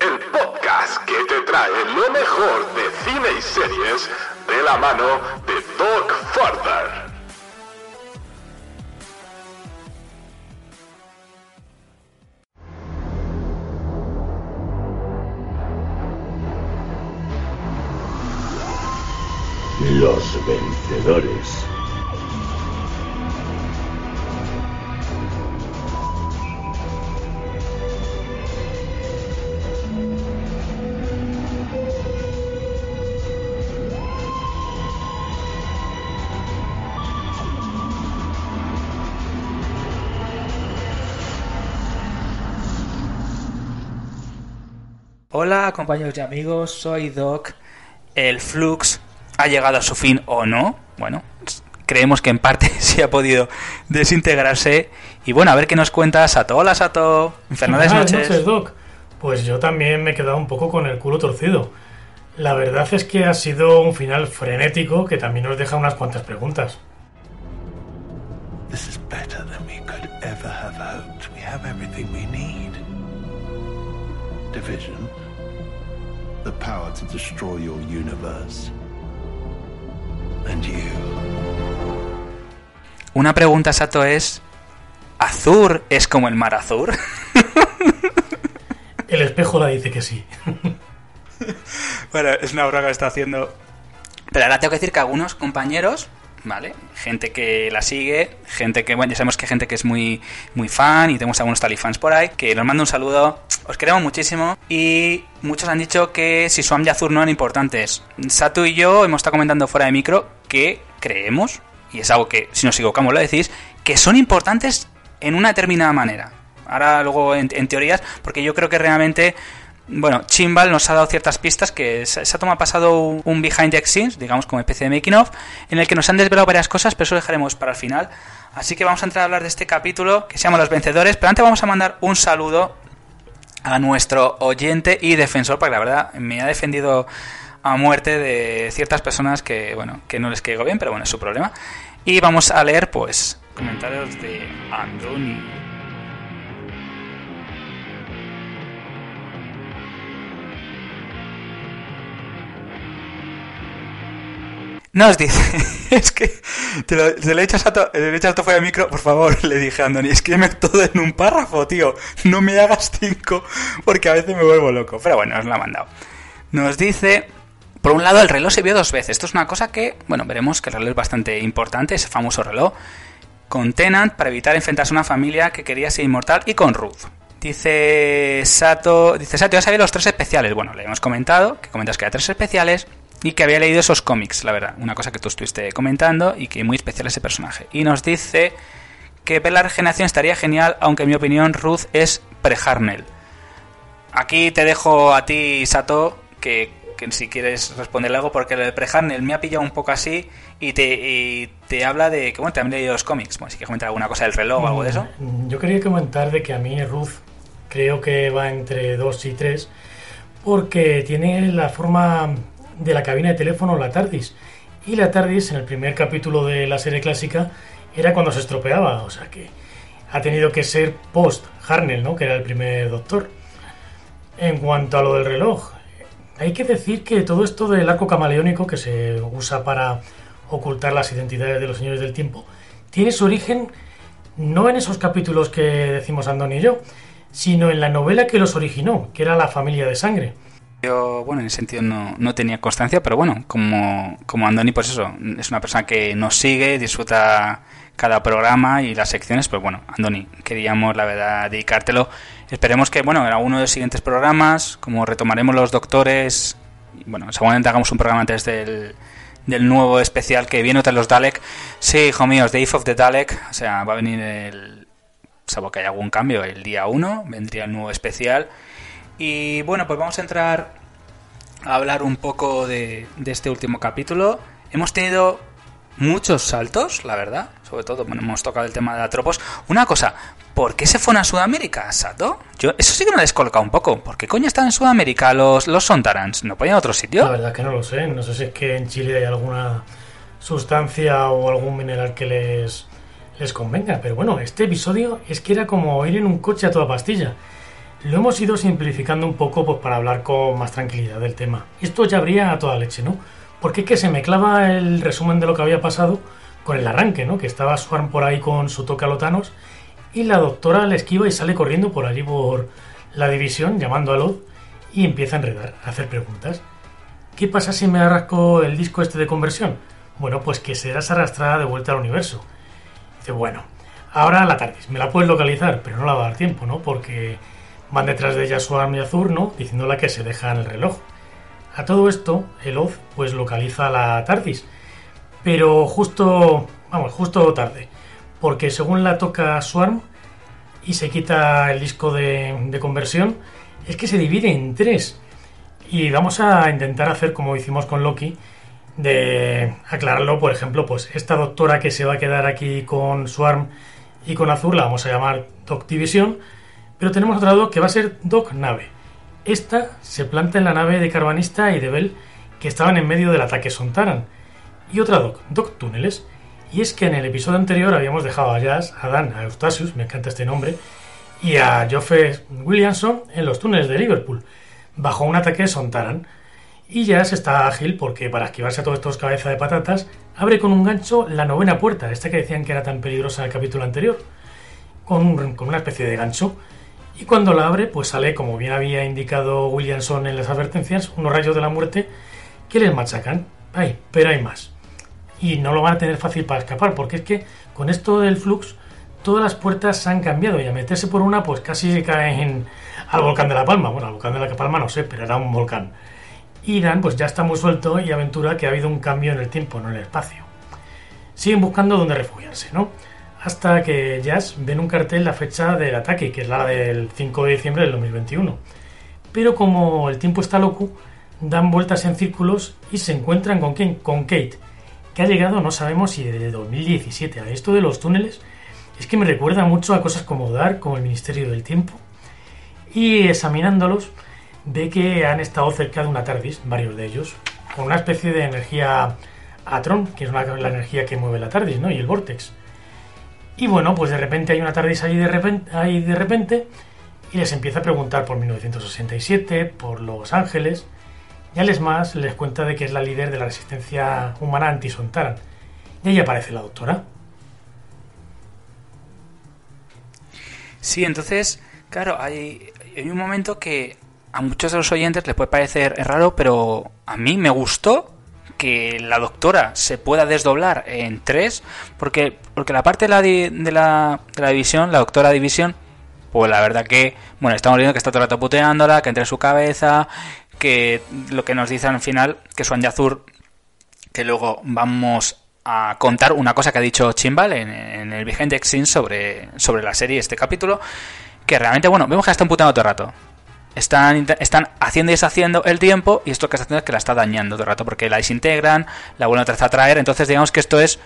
El podcast que te trae lo mejor de cine y series de la mano de Doc Farther. Hola compañeros y amigos, soy Doc. El Flux ha llegado a su fin o no. Bueno, creemos que en parte sí ha podido desintegrarse. Y bueno, a ver qué nos cuenta Sato. Hola Sato. Infernales Buenas noches. Doc. Pues yo también me he quedado un poco con el culo torcido. La verdad es que ha sido un final frenético que también nos deja unas cuantas preguntas. This is better than we could ever have hoped. We have everything we need. Division. The power to destroy your universe. And you. Una pregunta, Sato, es... ¿Azur es como el mar Azur? El espejo la dice que sí. bueno, es una broma que está haciendo. Pero ahora tengo que decir que algunos compañeros, ¿vale? Gente que la sigue, gente que, bueno, ya sabemos que hay gente que es muy, muy fan y tenemos algunos talifans por ahí, que nos manda un saludo. Os queremos muchísimo y muchos han dicho que si Swam y Azur no eran importantes. Satu y yo hemos estado comentando fuera de micro que creemos, y es algo que si nos equivocamos lo decís, que son importantes en una determinada manera. Ahora luego en, en teorías, porque yo creo que realmente bueno, Chimbal nos ha dado ciertas pistas que Sato ha pasado un, un behind the scenes, digamos como especie de making of, en el que nos han desvelado varias cosas, pero eso lo dejaremos para el final. Así que vamos a entrar a hablar de este capítulo que se llama Los Vencedores, pero antes vamos a mandar un saludo a nuestro oyente y defensor, porque la verdad me ha defendido a muerte de ciertas personas que, bueno, que no les caigo bien, pero bueno, es su problema. Y vamos a leer, pues, comentarios de Andoni. Nos dice, es que te lo, te lo hecho a he hecho a Sato fuera de micro, por favor, le dije a Andoni, escríbeme todo en un párrafo, tío, no me hagas cinco, porque a veces me vuelvo loco, pero bueno, nos lo ha mandado. Nos dice, por un lado, el reloj se vio dos veces, esto es una cosa que, bueno, veremos que el reloj es bastante importante, ese famoso reloj, con Tenant para evitar enfrentarse a una familia que quería ser inmortal y con Ruth. Dice Sato, dice Sato, ya sabía los tres especiales, bueno, le hemos comentado, que comentas que hay tres especiales, y que había leído esos cómics, la verdad. Una cosa que tú estuviste comentando y que muy especial ese personaje. Y nos dice que ver la regeneración estaría genial, aunque en mi opinión Ruth es pre-Harnell. Aquí te dejo a ti, Sato, que, que si quieres responderle algo, porque el pre-Harnell me ha pillado un poco así y te, te habla de que, bueno, también he leído los cómics. Bueno, si quieres comentar alguna cosa del reloj o algo de eso. Mm, Yo quería comentar de que a mí Ruth creo que va entre 2 y 3 porque tiene la forma de la cabina de teléfono la TARDIS. Y la TARDIS en el primer capítulo de la serie clásica era cuando se estropeaba, o sea que ha tenido que ser post Harnell, ¿no? Que era el primer doctor. En cuanto a lo del reloj, hay que decir que todo esto del arco camaleónico que se usa para ocultar las identidades de los señores del tiempo tiene su origen no en esos capítulos que decimos Andoni y yo, sino en la novela que los originó, que era La familia de sangre. Bueno, en ese sentido no, no tenía constancia, pero bueno, como, como Andoni, pues eso, es una persona que nos sigue, disfruta cada programa y las secciones, pues bueno, Andoni, queríamos, la verdad, dedicártelo. Esperemos que, bueno, en alguno de los siguientes programas, como retomaremos los doctores bueno, seguramente hagamos un programa antes del, del nuevo especial que viene tras los Dalek. Sí, hijo mío, Day of the Dalek, o sea, va a venir el... Salvo que haya algún cambio, el día 1 vendría el nuevo especial. Y bueno, pues vamos a entrar a hablar un poco de, este último capítulo. Hemos tenido muchos saltos, la verdad. Sobre todo, hemos tocado el tema de Atropos. Una cosa, ¿por qué se fueron a Sudamérica, Sato? Yo, eso sí que me descoloca un poco. ¿Por qué coño están en Sudamérica los, los Sontarans? ¿No podían a otro sitio? La verdad que no lo sé. No sé si es que en Chile hay alguna sustancia o algún mineral que les, les convenga. Pero bueno, este episodio es que era como ir en un coche a toda pastilla. Lo hemos ido simplificando un poco pues, para hablar con más tranquilidad del tema. Esto ya habría a toda leche, ¿no? Porque es que se me clava el resumen de lo que había pasado con el arranque, ¿no? Que estaba Swarm por ahí con su toque a lotanos y la doctora le esquiva y sale corriendo por allí por la división llamando a Lod y empieza a enredar, a hacer preguntas. ¿Qué pasa si me arrasco el disco este de conversión? Bueno, pues que serás arrastrada de vuelta al universo. Dice, bueno, ahora la tarde, me la puedes localizar, pero no la va a dar tiempo, ¿no? Porque van detrás de ella Swarm y Azur, ¿no? Diciéndole que se deja en el reloj. A todo esto, el Oz pues localiza la TARDIS, pero justo, vamos, justo tarde, porque según la toca Swarm y se quita el disco de, de conversión, es que se divide en tres. Y vamos a intentar hacer como hicimos con Loki, de aclararlo, por ejemplo, pues esta doctora que se va a quedar aquí con Swarm y con Azur la vamos a llamar Doc Division, pero tenemos otra Doc que va a ser Doc Nave. Esta se planta en la nave de Carvanista y de Bell que estaban en medio del ataque Sontaran. Y otra Doc, Doc Túneles. Y es que en el episodio anterior habíamos dejado a Jazz, a Dan, a Eustasius, me encanta este nombre, y a Geoffrey Williamson en los túneles de Liverpool, bajo un ataque Sontaran. Y Jazz está ágil porque para esquivarse a todos estos cabezas de patatas, abre con un gancho la novena puerta, esta que decían que era tan peligrosa en el capítulo anterior, con una especie de gancho. Y cuando la abre, pues sale, como bien había indicado Williamson en las advertencias, unos rayos de la muerte que les machacan. Ay, pero hay más. Y no lo van a tener fácil para escapar, porque es que con esto del flux, todas las puertas se han cambiado y a meterse por una, pues casi se caen al volcán de la Palma. Bueno, al volcán de la Palma no sé, pero era un volcán. Dan, pues ya está muy suelto y aventura que ha habido un cambio en el tiempo, no en el espacio. Siguen buscando dónde refugiarse, ¿no? Hasta que Jazz ven un cartel la fecha del ataque, que es la del 5 de diciembre del 2021. Pero como el tiempo está loco, dan vueltas en círculos y se encuentran con quién? Con Kate, que ha llegado no sabemos si desde 2017. A esto de los túneles es que me recuerda mucho a cosas como Dark, como el Ministerio del Tiempo. Y examinándolos, ve que han estado cerca de una TARDIS, varios de ellos, con una especie de energía Atron, que es la energía que mueve la TARDIS, ¿no? Y el Vortex. Y bueno, pues de repente hay una TARDIS ahí de repente, de repente y les empieza a preguntar por 1967, por Los Ángeles. Y les más les cuenta de que es la líder de la resistencia humana anti-Sontaran. Y ahí aparece la doctora. Sí, entonces, claro, hay, hay un momento que a muchos de los oyentes les puede parecer raro, pero a mí me gustó que la doctora se pueda desdoblar en tres, porque, porque la parte de la, de la, división, la doctora división, pues la verdad que, bueno, estamos viendo que está todo el rato puteándola, que entre su cabeza, que lo que nos dice al final, que Swan Yazur, que luego vamos a contar una cosa que ha dicho Chimbal en, en el Vigente Exin sobre, sobre la serie, este capítulo, que realmente, bueno, vemos que la están puteando todo el rato. Están, están haciendo y deshaciendo el tiempo y esto que está haciendo es que la está dañando todo el rato porque la desintegran, la vuelven otra vez a traer. Entonces, digamos que esto es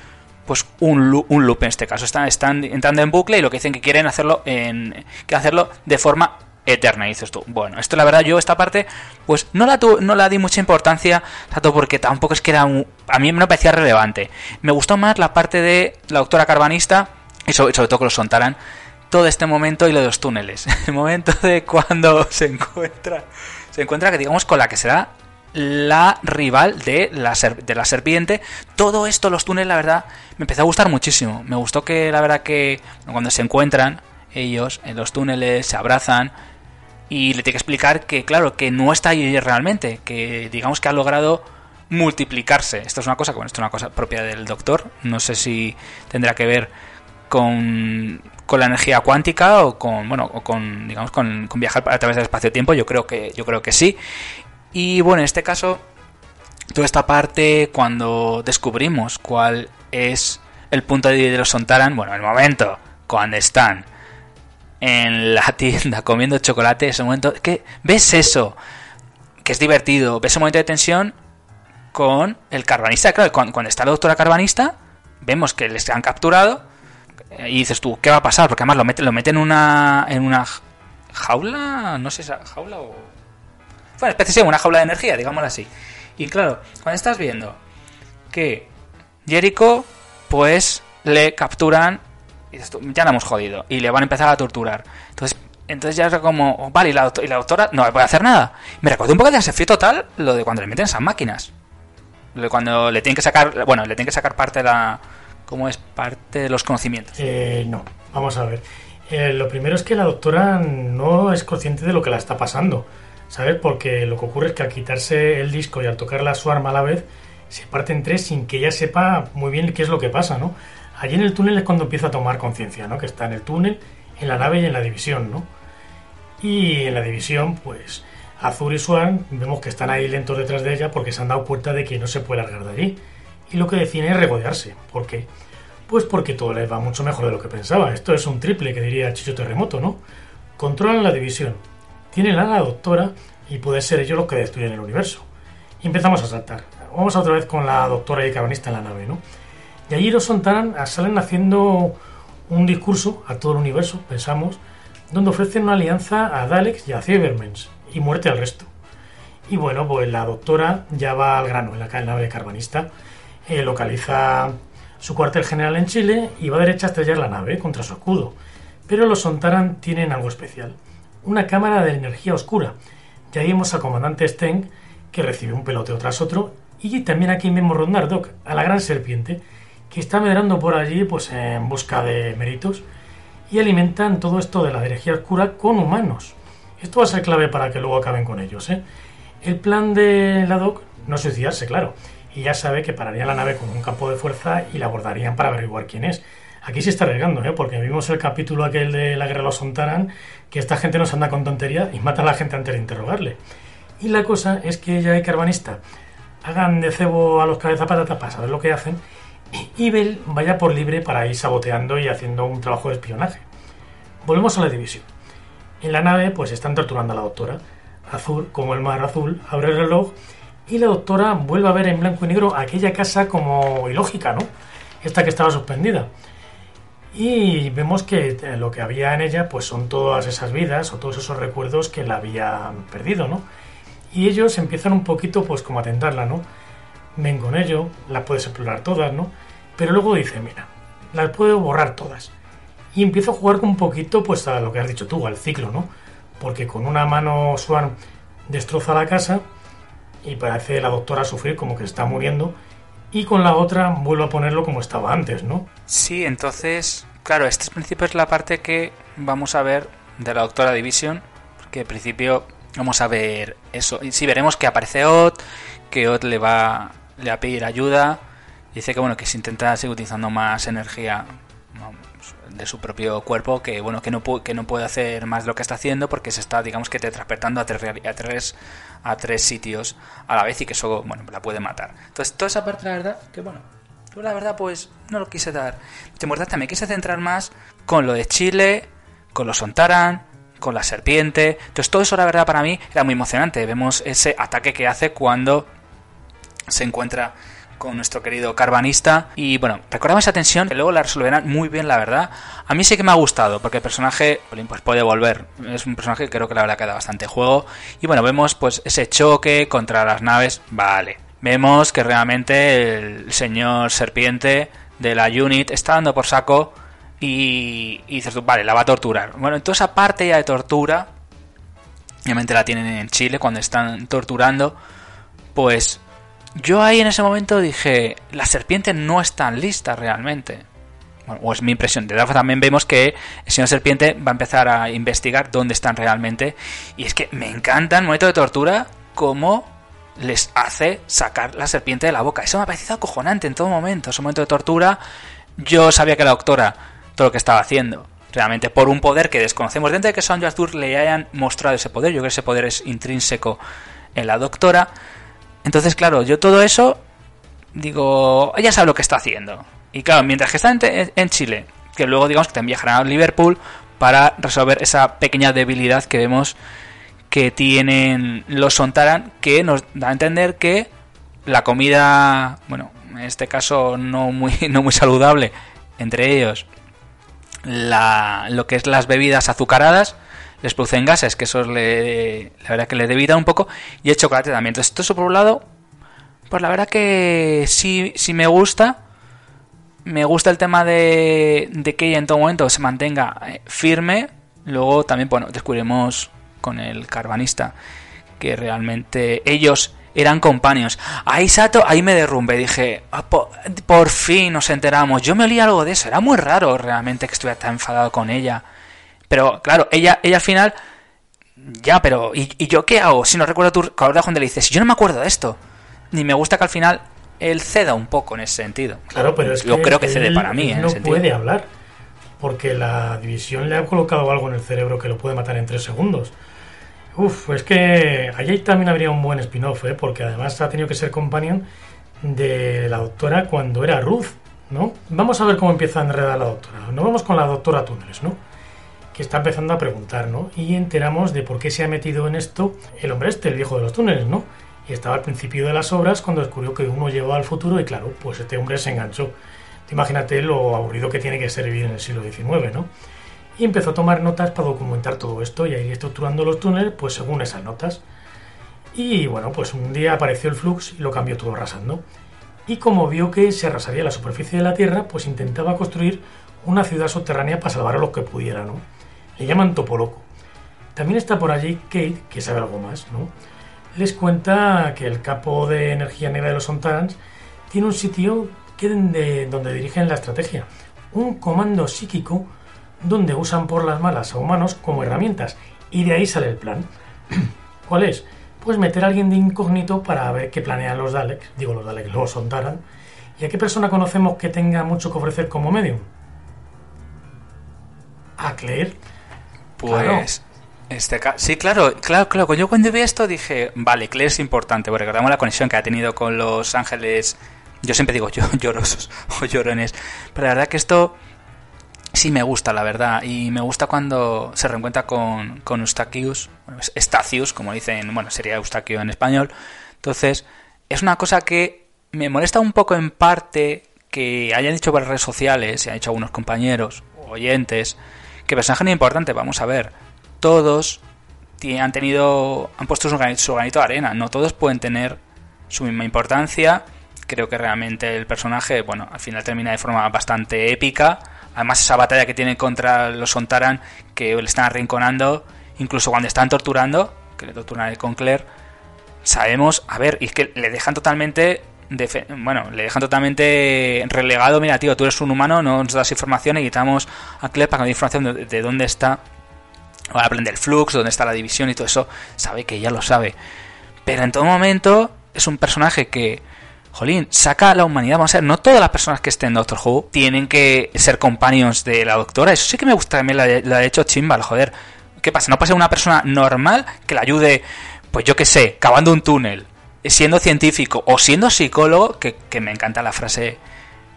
pues un loop, un loop en este caso. Están, están entrando en bucle y lo que dicen que quieren hacerlo en que hacerlo de forma eterna. Y dices tú, bueno, esto la verdad yo esta parte pues no la no la di mucha importancia, tanto porque tampoco es que era un, a mí me parecía relevante. Me gustó más la parte de la doctora carbanista y sobre, sobre todo que los sontaran todo este momento y lo de los túneles. El momento de cuando se encuentra, se encuentra que digamos con la que será la rival de la, de la serpiente. Todo esto, los túneles, la verdad, me empezó a gustar muchísimo. Me gustó que, la verdad, que cuando se encuentran ellos en los túneles, se abrazan y le tiene que explicar que, claro, que no está ahí realmente, que digamos que ha logrado multiplicarse. Esto es una cosa, bueno, esto es una cosa propia del doctor. No sé si tendrá que ver con, con la energía cuántica o con bueno o con digamos con, con viajar a través del espacio-tiempo yo creo que yo creo que sí. Y bueno en este caso toda esta parte cuando descubrimos cuál es el punto de los Sontaran, bueno, el momento cuando están en la tienda comiendo chocolate, ese momento que ves eso, que es divertido, ves ese momento de tensión con el carbanista, claro, cuando, está la doctora carbanista, vemos que les han capturado y dices tú, ¿qué va a pasar? Porque además lo meten, lo meten en una en una jaula, no sé, jaula o bueno, especie de una jaula de energía, digámoslo así. Y claro, cuando estás viendo que Jericho, pues le capturan, y ya la hemos jodido, y le van a empezar a torturar. Entonces, entonces ya es como, vale, y la, doctora no puede hacer nada. Me recuerdo un poco de desafío total lo de cuando le meten esas máquinas. Cuando le tienen que sacar, bueno, le tienen que sacar parte de la. ¿Cómo es? Parte de los conocimientos. Eh, no, vamos a ver. Eh, lo primero es que la doctora no es consciente de lo que la está pasando. ¿sabes? Porque lo que ocurre es que al quitarse el disco y al tocarla su arma a la vez, se parte en tres sin que ella sepa muy bien qué es lo que pasa, ¿no? Allí en el túnel es cuando empieza a tomar conciencia, ¿no? Que está en el túnel, en la nave y en la división, ¿no? Y en la división, pues, Azur y Swan vemos que están ahí lentos detrás de ella porque se han dado cuenta de que no se puede largar de allí. Y lo que deciden es regodearse. ¿Por qué? Pues porque todo les va mucho mejor de lo que pensaba. Esto es un triple que diría Chicho Terremoto, ¿no? Controlan la división, tienen a la doctora y puede ser ellos los que destruyen el universo. Y empezamos a saltar. Vamos otra vez con la doctora y carbonista en la nave, ¿no? Y allí los Sontaran salen haciendo un discurso a todo el universo, pensamos, donde ofrecen una alianza a Daleks y a Cybermens y muerte al resto. Y bueno, pues la doctora ya va al grano en la nave carbonista, eh, localiza su cuartel general en Chile y va derecha a estrellar la nave contra su escudo. Pero los Sontaran tienen algo especial una cámara de energía oscura. Ya vimos al comandante Steng, que recibe un peloteo tras otro, y también aquí mismo rondar Doc, a la gran serpiente, que está medrando por allí pues en busca de méritos, y alimentan todo esto de la energía oscura con humanos. Esto va a ser clave para que luego acaben con ellos. ¿eh? El plan de la Doc no es suicidarse, claro, y ya sabe que pararía la nave con un campo de fuerza y la abordarían para averiguar quién es. Aquí se está arriesgando, ¿eh? porque vimos el capítulo aquel de la guerra de los Sontaran, que esta gente nos anda con tontería y mata a la gente antes de interrogarle. Y la cosa es que ella y Carbanista hagan de cebo a los cabezapatatas para saber lo que hacen y Bell vaya por libre para ir saboteando y haciendo un trabajo de espionaje. Volvemos a la división. En la nave pues están torturando a la doctora. Azul, como el mar azul, abre el reloj y la doctora vuelve a ver en blanco y negro aquella casa como ilógica, ¿no? Esta que estaba suspendida y vemos que eh, lo que había en ella pues son todas esas vidas o todos esos recuerdos que la habían perdido, ¿no? Y ellos empiezan un poquito pues como a tentarla, ¿no? Ven con ello, las puedes explorar todas, ¿no? Pero luego dice, mira, las puedo borrar todas. Y empiezo a jugar un poquito pues a lo que has dicho tú, al ciclo, ¿no? Porque con una mano Swan destroza la casa y parece la doctora sufrir como que está muriendo y con la otra vuelvo a ponerlo como estaba antes, ¿no? Sí, entonces, claro, este es principio es la parte que vamos a ver de la Doctora Division, que al principio vamos a ver eso. Y sí, veremos que aparece Ott, que Ott le va, le va a pedir ayuda, dice que bueno, que se intenta seguir utilizando más energía de su propio cuerpo que bueno que no que no puede hacer más de lo que está haciendo porque se está digamos que te transportando a tres a tres a tres sitios a la vez y que eso bueno la puede matar. Entonces toda esa parte la verdad que bueno yo la verdad pues no lo quise dar. De verdad también quise centrar más con lo de Chile con los Sontaran con la serpiente. Entonces todo eso la verdad para mí era muy emocionante. Vemos ese ataque que hace cuando se encuentra con nuestro querido carbanista. Y bueno, recordamos esa tensión que luego la resolverán muy bien, la verdad. A mí sí que me ha gustado, porque el personaje pues puede volver. Es un personaje que creo que la verdad queda bastante juego. Y bueno, vemos pues ese choque contra las naves. Vale. Vemos que realmente el señor serpiente de la unit está dando por saco. Y, y vale, la va a torturar. Bueno, entonces esa parte ya de tortura, obviamente la tienen en Chile cuando están torturando, pues yo ahí en ese momento dije, la serpiente no está lista realmente. Bueno, o es mi impresión. De verdad también vemos que el señor serpiente va a empezar a investigar dónde están realmente. Y es que me encanta el momento de tortura cómo les hace sacar la serpiente de la boca. Eso me ha parecido acojonante en todo momento. Ese momento de tortura, yo sabía que la doctora todo lo que estaba haciendo. Realmente por un poder que desconocemos. Dentro de que Sonja Azur le hayan mostrado ese poder, yo creo que ese poder es intrínseco en la doctora Entonces, claro, yo todo eso digo, ella sabe lo que está haciendo. Y claro, mientras que está en, Chile, que luego digamos que también viajará a Liverpool para resolver esa pequeña debilidad que vemos que tienen los Sontaran, que nos da a entender que la comida, bueno, en este caso no muy, no muy saludable, entre ellos la, lo que es las bebidas azucaradas, les producen gases, que eso le, la verdad que le debilitan un poco, y el chocolate también. Entonces, todo eso por un lado, pues la verdad que sí, sí me gusta. Me gusta el tema de, de que ella en todo momento se mantenga eh, firme. Luego también, bueno, descubrimos con el carvanista que realmente ellos eran compañeros. Ahí Sato, ahí me derrumbe. Dije, ah, por, fin nos enteramos. Yo me olí algo de eso. Era muy raro realmente que estuviera tan enfadado con ella. Pero claro, ella, ella al final. Ya, pero ¿y, yo qué hago? Si no recuerdo tu. Ahora cuando le dices, yo no me acuerdo de esto. Ni me gusta que al final él ceda un poco en ese sentido. Claro, pero es yo creo que cede para mí. no puede hablar. Porque la división le ha colocado algo en el cerebro que lo puede matar en tres segundos. Uf, es que allí también habría un buen spin-off, ¿eh? porque además ha tenido que ser companion de la doctora cuando era Ruth, ¿no? Vamos a ver cómo empieza a enredar la doctora. Nos vamos con la doctora Túneles, ¿no? Que está empezando a preguntar, ¿no? Y enteramos de por qué se ha metido en esto el hombre este, el viejo de los túneles, ¿no? Y estaba al principio de las obras cuando descubrió que uno llevaba al futuro y claro, pues este hombre se enganchó. Imagínate lo aburrido que tiene que ser vivir en el siglo XIX, ¿no? y empezó a tomar notas para documentar todo esto y a ir estructurando los túneles pues según esas notas. Y bueno, pues un día apareció el flux y lo cambió todo arrasando. Y como vio que se arrasaría la superficie de la Tierra, pues intentaba construir una ciudad subterránea para salvar a los que pudiera, ¿no? Le llaman Topoloco. También está por allí Kate, que sabe algo más, ¿no? Les cuenta que el capo de energía negra de los Sontarans tiene un sitio que donde dirigen la estrategia, un comando psíquico donde usan por las malas a humanos como herramientas. Y de ahí sale el plan. ¿Cuál es? Pues meter a alguien de incógnito para ver qué planean los Daleks, digo los Daleks, los Sontaran, y a qué persona conocemos que tenga mucho que ofrecer como medium. A Claire. Pues. Este sí, claro, claro, claro. Yo cuando vi esto dije, vale, Claire es importante, porque recordamos la conexión que ha tenido con los ángeles. Yo siempre digo yo, llorosos o llorones. Pero la verdad que esto sí me gusta, la verdad. Y me gusta cuando se reencuentra con, con Eustachius, bueno, Estacius, como dicen, bueno, sería Eustaquio en español. Entonces, es una cosa que me molesta un poco en parte que hayan dicho por redes sociales, y han dicho algunos compañeros, oyentes, que personaje muy importante, vamos a ver, todos han tenido, han puesto su granito, su granito de arena, no todos pueden tener su misma importancia. Creo que realmente el personaje, bueno, al final termina de forma bastante épica Además, esa batalla que tiene contra los Sontaran, que le están arrinconando, incluso cuando están torturando, que le torturan con Claire, sabemos, a ver, y es que le dejan totalmente. Bueno, le dejan totalmente relegado. Mira, tío, tú eres un humano, no nos das información y quitamos a Claire para que nos dé información de, dónde está. O aprender el flux, dónde está la división y todo eso. Sabe que ya lo sabe. Pero en todo momento es un personaje que Jolín, saca a la humanidad. Vamos a ver, no todas las personas que estén en Doctor Who tienen que ser companions de la doctora. Eso sí que me gusta también la, ha hecho Chimbal, joder. ¿Qué pasa? ¿No pasa una persona normal que la ayude, pues yo qué sé, cavando un túnel, siendo científico o siendo psicólogo? Que, me encanta la frase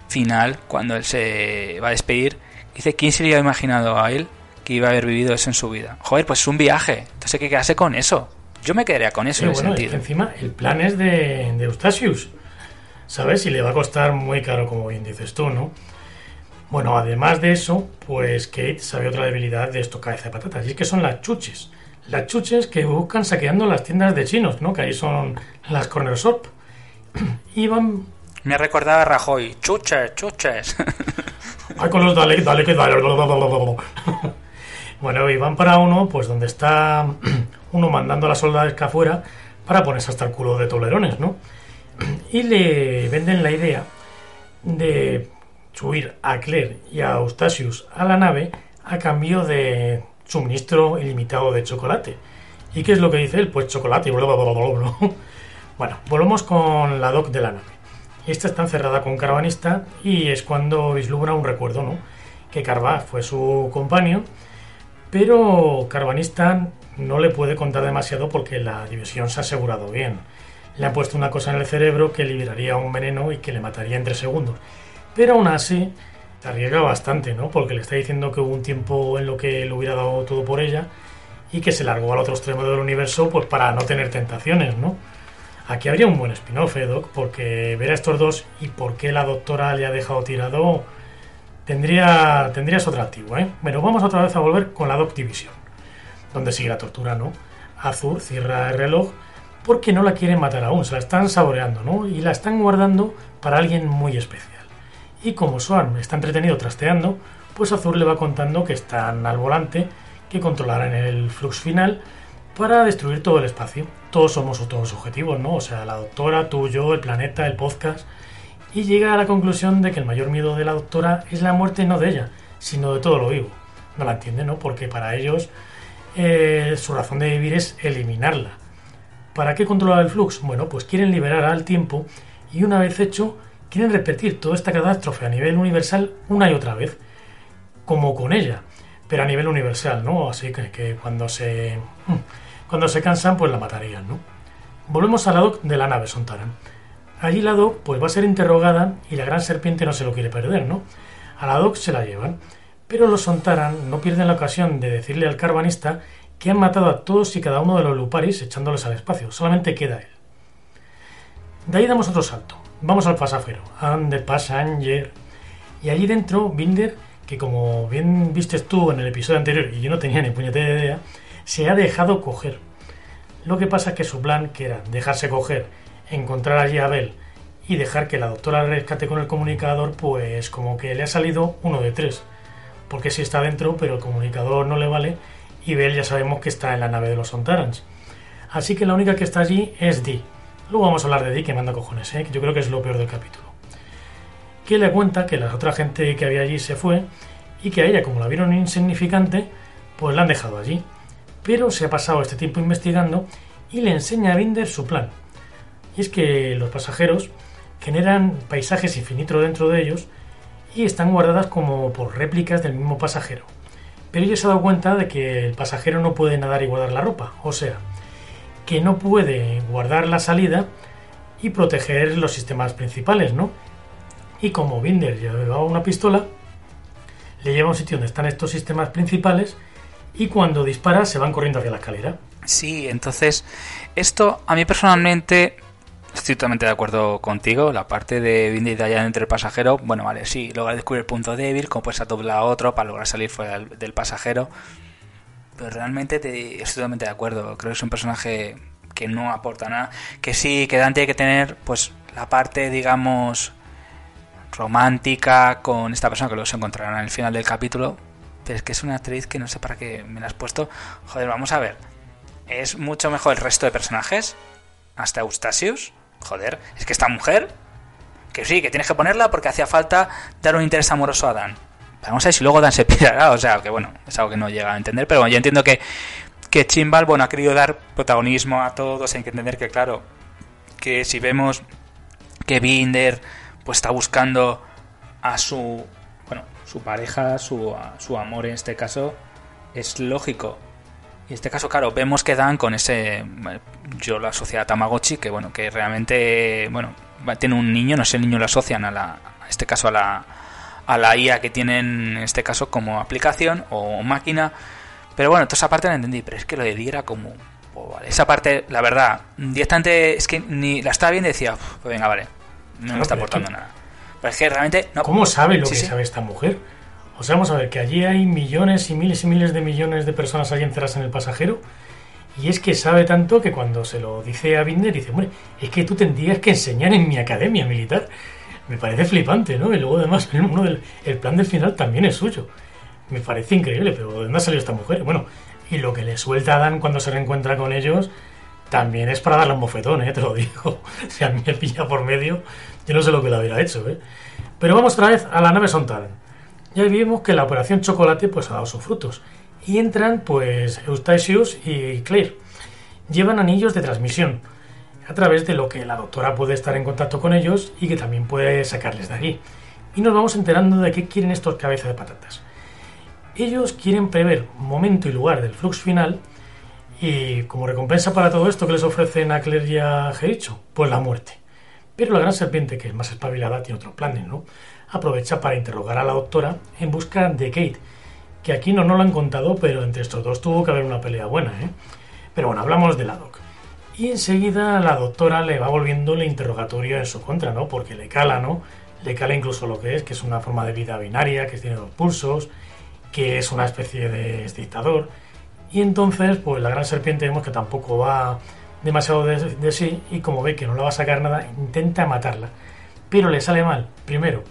final cuando él se va a despedir. Dice, ¿quién se había imaginado a él que iba a haber vivido eso en su vida? Joder, pues es un viaje. Entonces hay que quedarse con eso. Yo me quedaría con eso en bueno, sentido. encima el plan es de, de Eustachius. ¿sabes? Y le va a costar muy caro, como bien dices tú, ¿no? Bueno, además de eso, pues Kate sabe otra debilidad de esto cabeza de patatas, y es que son las chuches. Las chuches que buscan saqueando las tiendas de chinos, ¿no? Que ahí son las corner shop. Y van... Me recordaba a Rajoy, chuches, chuches. Ay, con los dale, dale, que dale. Bueno, y van para uno, pues donde está uno mandando a las soldadas que afuera para ponerse hasta el culo de tolerones, ¿no? y le venden la idea de subir a Claire y a Eustasius a la nave a cambio de suministro ilimitado de chocolate. ¿Y qué es lo que dice él? Pues chocolate. Bla, bla, bla, bueno, volvemos con la doc de la nave. Esta está encerrada con Carvanista y es cuando vislumbra un recuerdo, ¿no? Que Carva fue su compañero, pero Carvanista no le puede contar demasiado porque la división se ha asegurado bien le han puesto una cosa en el cerebro que liberaría un veneno y que le mataría en tres segundos. Pero aún así, se arriesga bastante, ¿no? Porque le está diciendo que hubo un tiempo en lo que le hubiera dado todo por ella y que se largó al otro extremo del universo pues para no tener tentaciones, ¿no? Aquí habría un buen spin-off, ¿eh, Doc? Porque ver a estos dos y por qué la doctora le ha dejado tirado tendría, tendría su atractivo, ¿eh? Pero vamos otra vez a volver con la Doc Division, donde sigue la tortura, ¿no? Azur cierra el reloj porque no la quieren matar aún, se la están saboreando, ¿no? Y la están guardando para alguien muy especial. Y como Swan está entretenido trasteando, pues Azur le va contando que están al volante, que controlarán el flux final para destruir todo el espacio. Todos somos todos objetivos, ¿no? O sea, la doctora, tú, yo, el planeta, el podcast. Y llega a la conclusión de que el mayor miedo de la doctora es la muerte no de ella, sino de todo lo vivo. No la entiende, ¿no? Porque para ellos eh, su razón de vivir es eliminarla. ¿Para qué controlar el flux? Bueno, pues quieren liberar al tiempo y una vez hecho, quieren repetir toda esta catástrofe a nivel universal una y otra vez, como con ella, pero a nivel universal, ¿no? Así que, cuando se mm, cuando se cansan, pues la matarían, ¿no? Volvemos al lado de la nave Sontaran. Allí la Doc pues va a ser interrogada y la gran serpiente no se lo quiere perder, ¿no? A la Doc se la llevan, pero los Sontaran no pierden la ocasión de decirle al carvanista que han matado a todos y cada uno de los Luparis echándolos al espacio, solamente queda él. De ahí damos otro salto. Vamos al pasajero, and the passenger. Y allí dentro, Binder, que como bien vistes tú en el episodio anterior y yo no tenía ni puñetera idea, se ha dejado coger. Lo que pasa es que su plan, que era dejarse coger, encontrar allí a Bell y dejar que la doctora rescate con el comunicador, pues como que le ha salido uno de tres. Porque si está dentro, pero el comunicador no le vale y Bell ya sabemos que está en la nave de los Sontarans. Así que la única que está allí es Dee. Luego vamos a hablar de Dee, que manda cojones, ¿eh? que yo creo que es lo peor del capítulo. Que le cuenta que la otra gente que había allí se fue y que a ella, como la vieron insignificante, pues la han dejado allí pero se ha pasado este tiempo investigando y le enseña a Binder su plan. Y es que los pasajeros generan paisajes infinitos dentro de ellos y están guardadas como por réplicas del mismo pasajero. Pero ella se ha dado cuenta de que el pasajero no puede nadar y guardar la ropa, o sea, que no puede guardar la salida y proteger los sistemas principales, ¿no? Y como Binder lleva una pistola, le lleva a un sitio donde están estos sistemas principales y cuando dispara se van corriendo hacia la escalera. Sí, entonces esto a mí personalmente estoy totalmente de acuerdo contigo. La parte de Vindy allá entre el pasajero, bueno, vale, sí, logra descubrir el punto débil, como puedes doblar a otro para lograr salir fuera del, pasajero. Pero realmente te, estoy totalmente de acuerdo. Creo que es un personaje que no aporta nada. Que sí, que Dante hay que tener, pues, la parte, digamos, romántica con esta persona que luego se encontrará en el final del capítulo pero es que es una actriz que no sé para qué me la has puesto. Joder, vamos a ver. Es mucho mejor el resto de personajes. Hasta Eustasius. Joder, es que esta mujer. Que sí, que tienes que ponerla porque hacía falta dar un interés amoroso a Dan. Vamos a ver si luego Dan se pirará. O sea, que bueno, es algo que no llega a entender. Pero bueno, yo entiendo que, que Chimbal, bueno, ha querido dar protagonismo a todos. Hay que entender que, claro, que si vemos que Binder pues está buscando a su su pareja, su, su amor en este caso, es lógico. Y en este caso, claro, vemos que dan con ese. Yo lo asocio a Tamagotchi, que bueno, que realmente, bueno, tiene un niño, no sé, el niño lo asocian a la. En este caso a la. A la IA que tienen, en este caso, como aplicación o máquina. Pero bueno, toda esa parte la entendí, pero es que lo de era como. Pues esa parte, la verdad, directamente es que ni la estaba bien decía, pues venga, vale, no me está aportando nada realmente ¿Cómo sabe lo que sabe esta mujer? O sea, vamos a ver que allí hay millones y miles y miles de millones de personas allí encerradas en el pasajero. Y es que sabe tanto que cuando se lo dice a Binder, dice, hombre, es que tú tendrías que enseñar en mi academia militar. Me parece flipante, ¿no? Y luego además uno del, el plan del final también es suyo. Me parece increíble, pero ¿de dónde ha salido esta mujer? Bueno, y lo que le suelta a Dan cuando se reencuentra con ellos también es para darle un bofetón, ¿eh? Te lo digo. Si a mí me pilla por medio, yo no sé lo que le hubiera hecho, ¿eh? Pero vamos otra vez a la nave Sontaran. Ya vimos que la operación Chocolate pues ha dado sus frutos. Y entran pues Eustachius y Claire. Llevan anillos de transmisión, a través de lo que la doctora puede estar en contacto con ellos y que también puede sacarles de allí. Y nos vamos enterando de qué quieren estos cabezas de patatas. Ellos quieren prever momento y lugar del flux final Y como recompensa para todo esto que les ofrecen a Claire y a Jericho, pues la muerte. Pero la gran serpiente, que es más espabilada, tiene otros planes, ¿no? Aprovecha para interrogar a la doctora en busca de Kate, que aquí no nos lo han contado, pero entre estos dos tuvo que haber una pelea buena, ¿eh? Pero bueno, hablamos de la doc. Y enseguida la doctora le va volviendo el interrogatorio en su contra, ¿no? Porque le cala, ¿no? Le cala incluso lo que es, que es una forma de vida binaria, que tiene dos pulsos, que es una especie de dictador. Y entonces, pues la gran serpiente vemos que tampoco va demasiado de, sí y como ve que no le va a sacar nada, intenta matarla. Pero le sale mal, primero,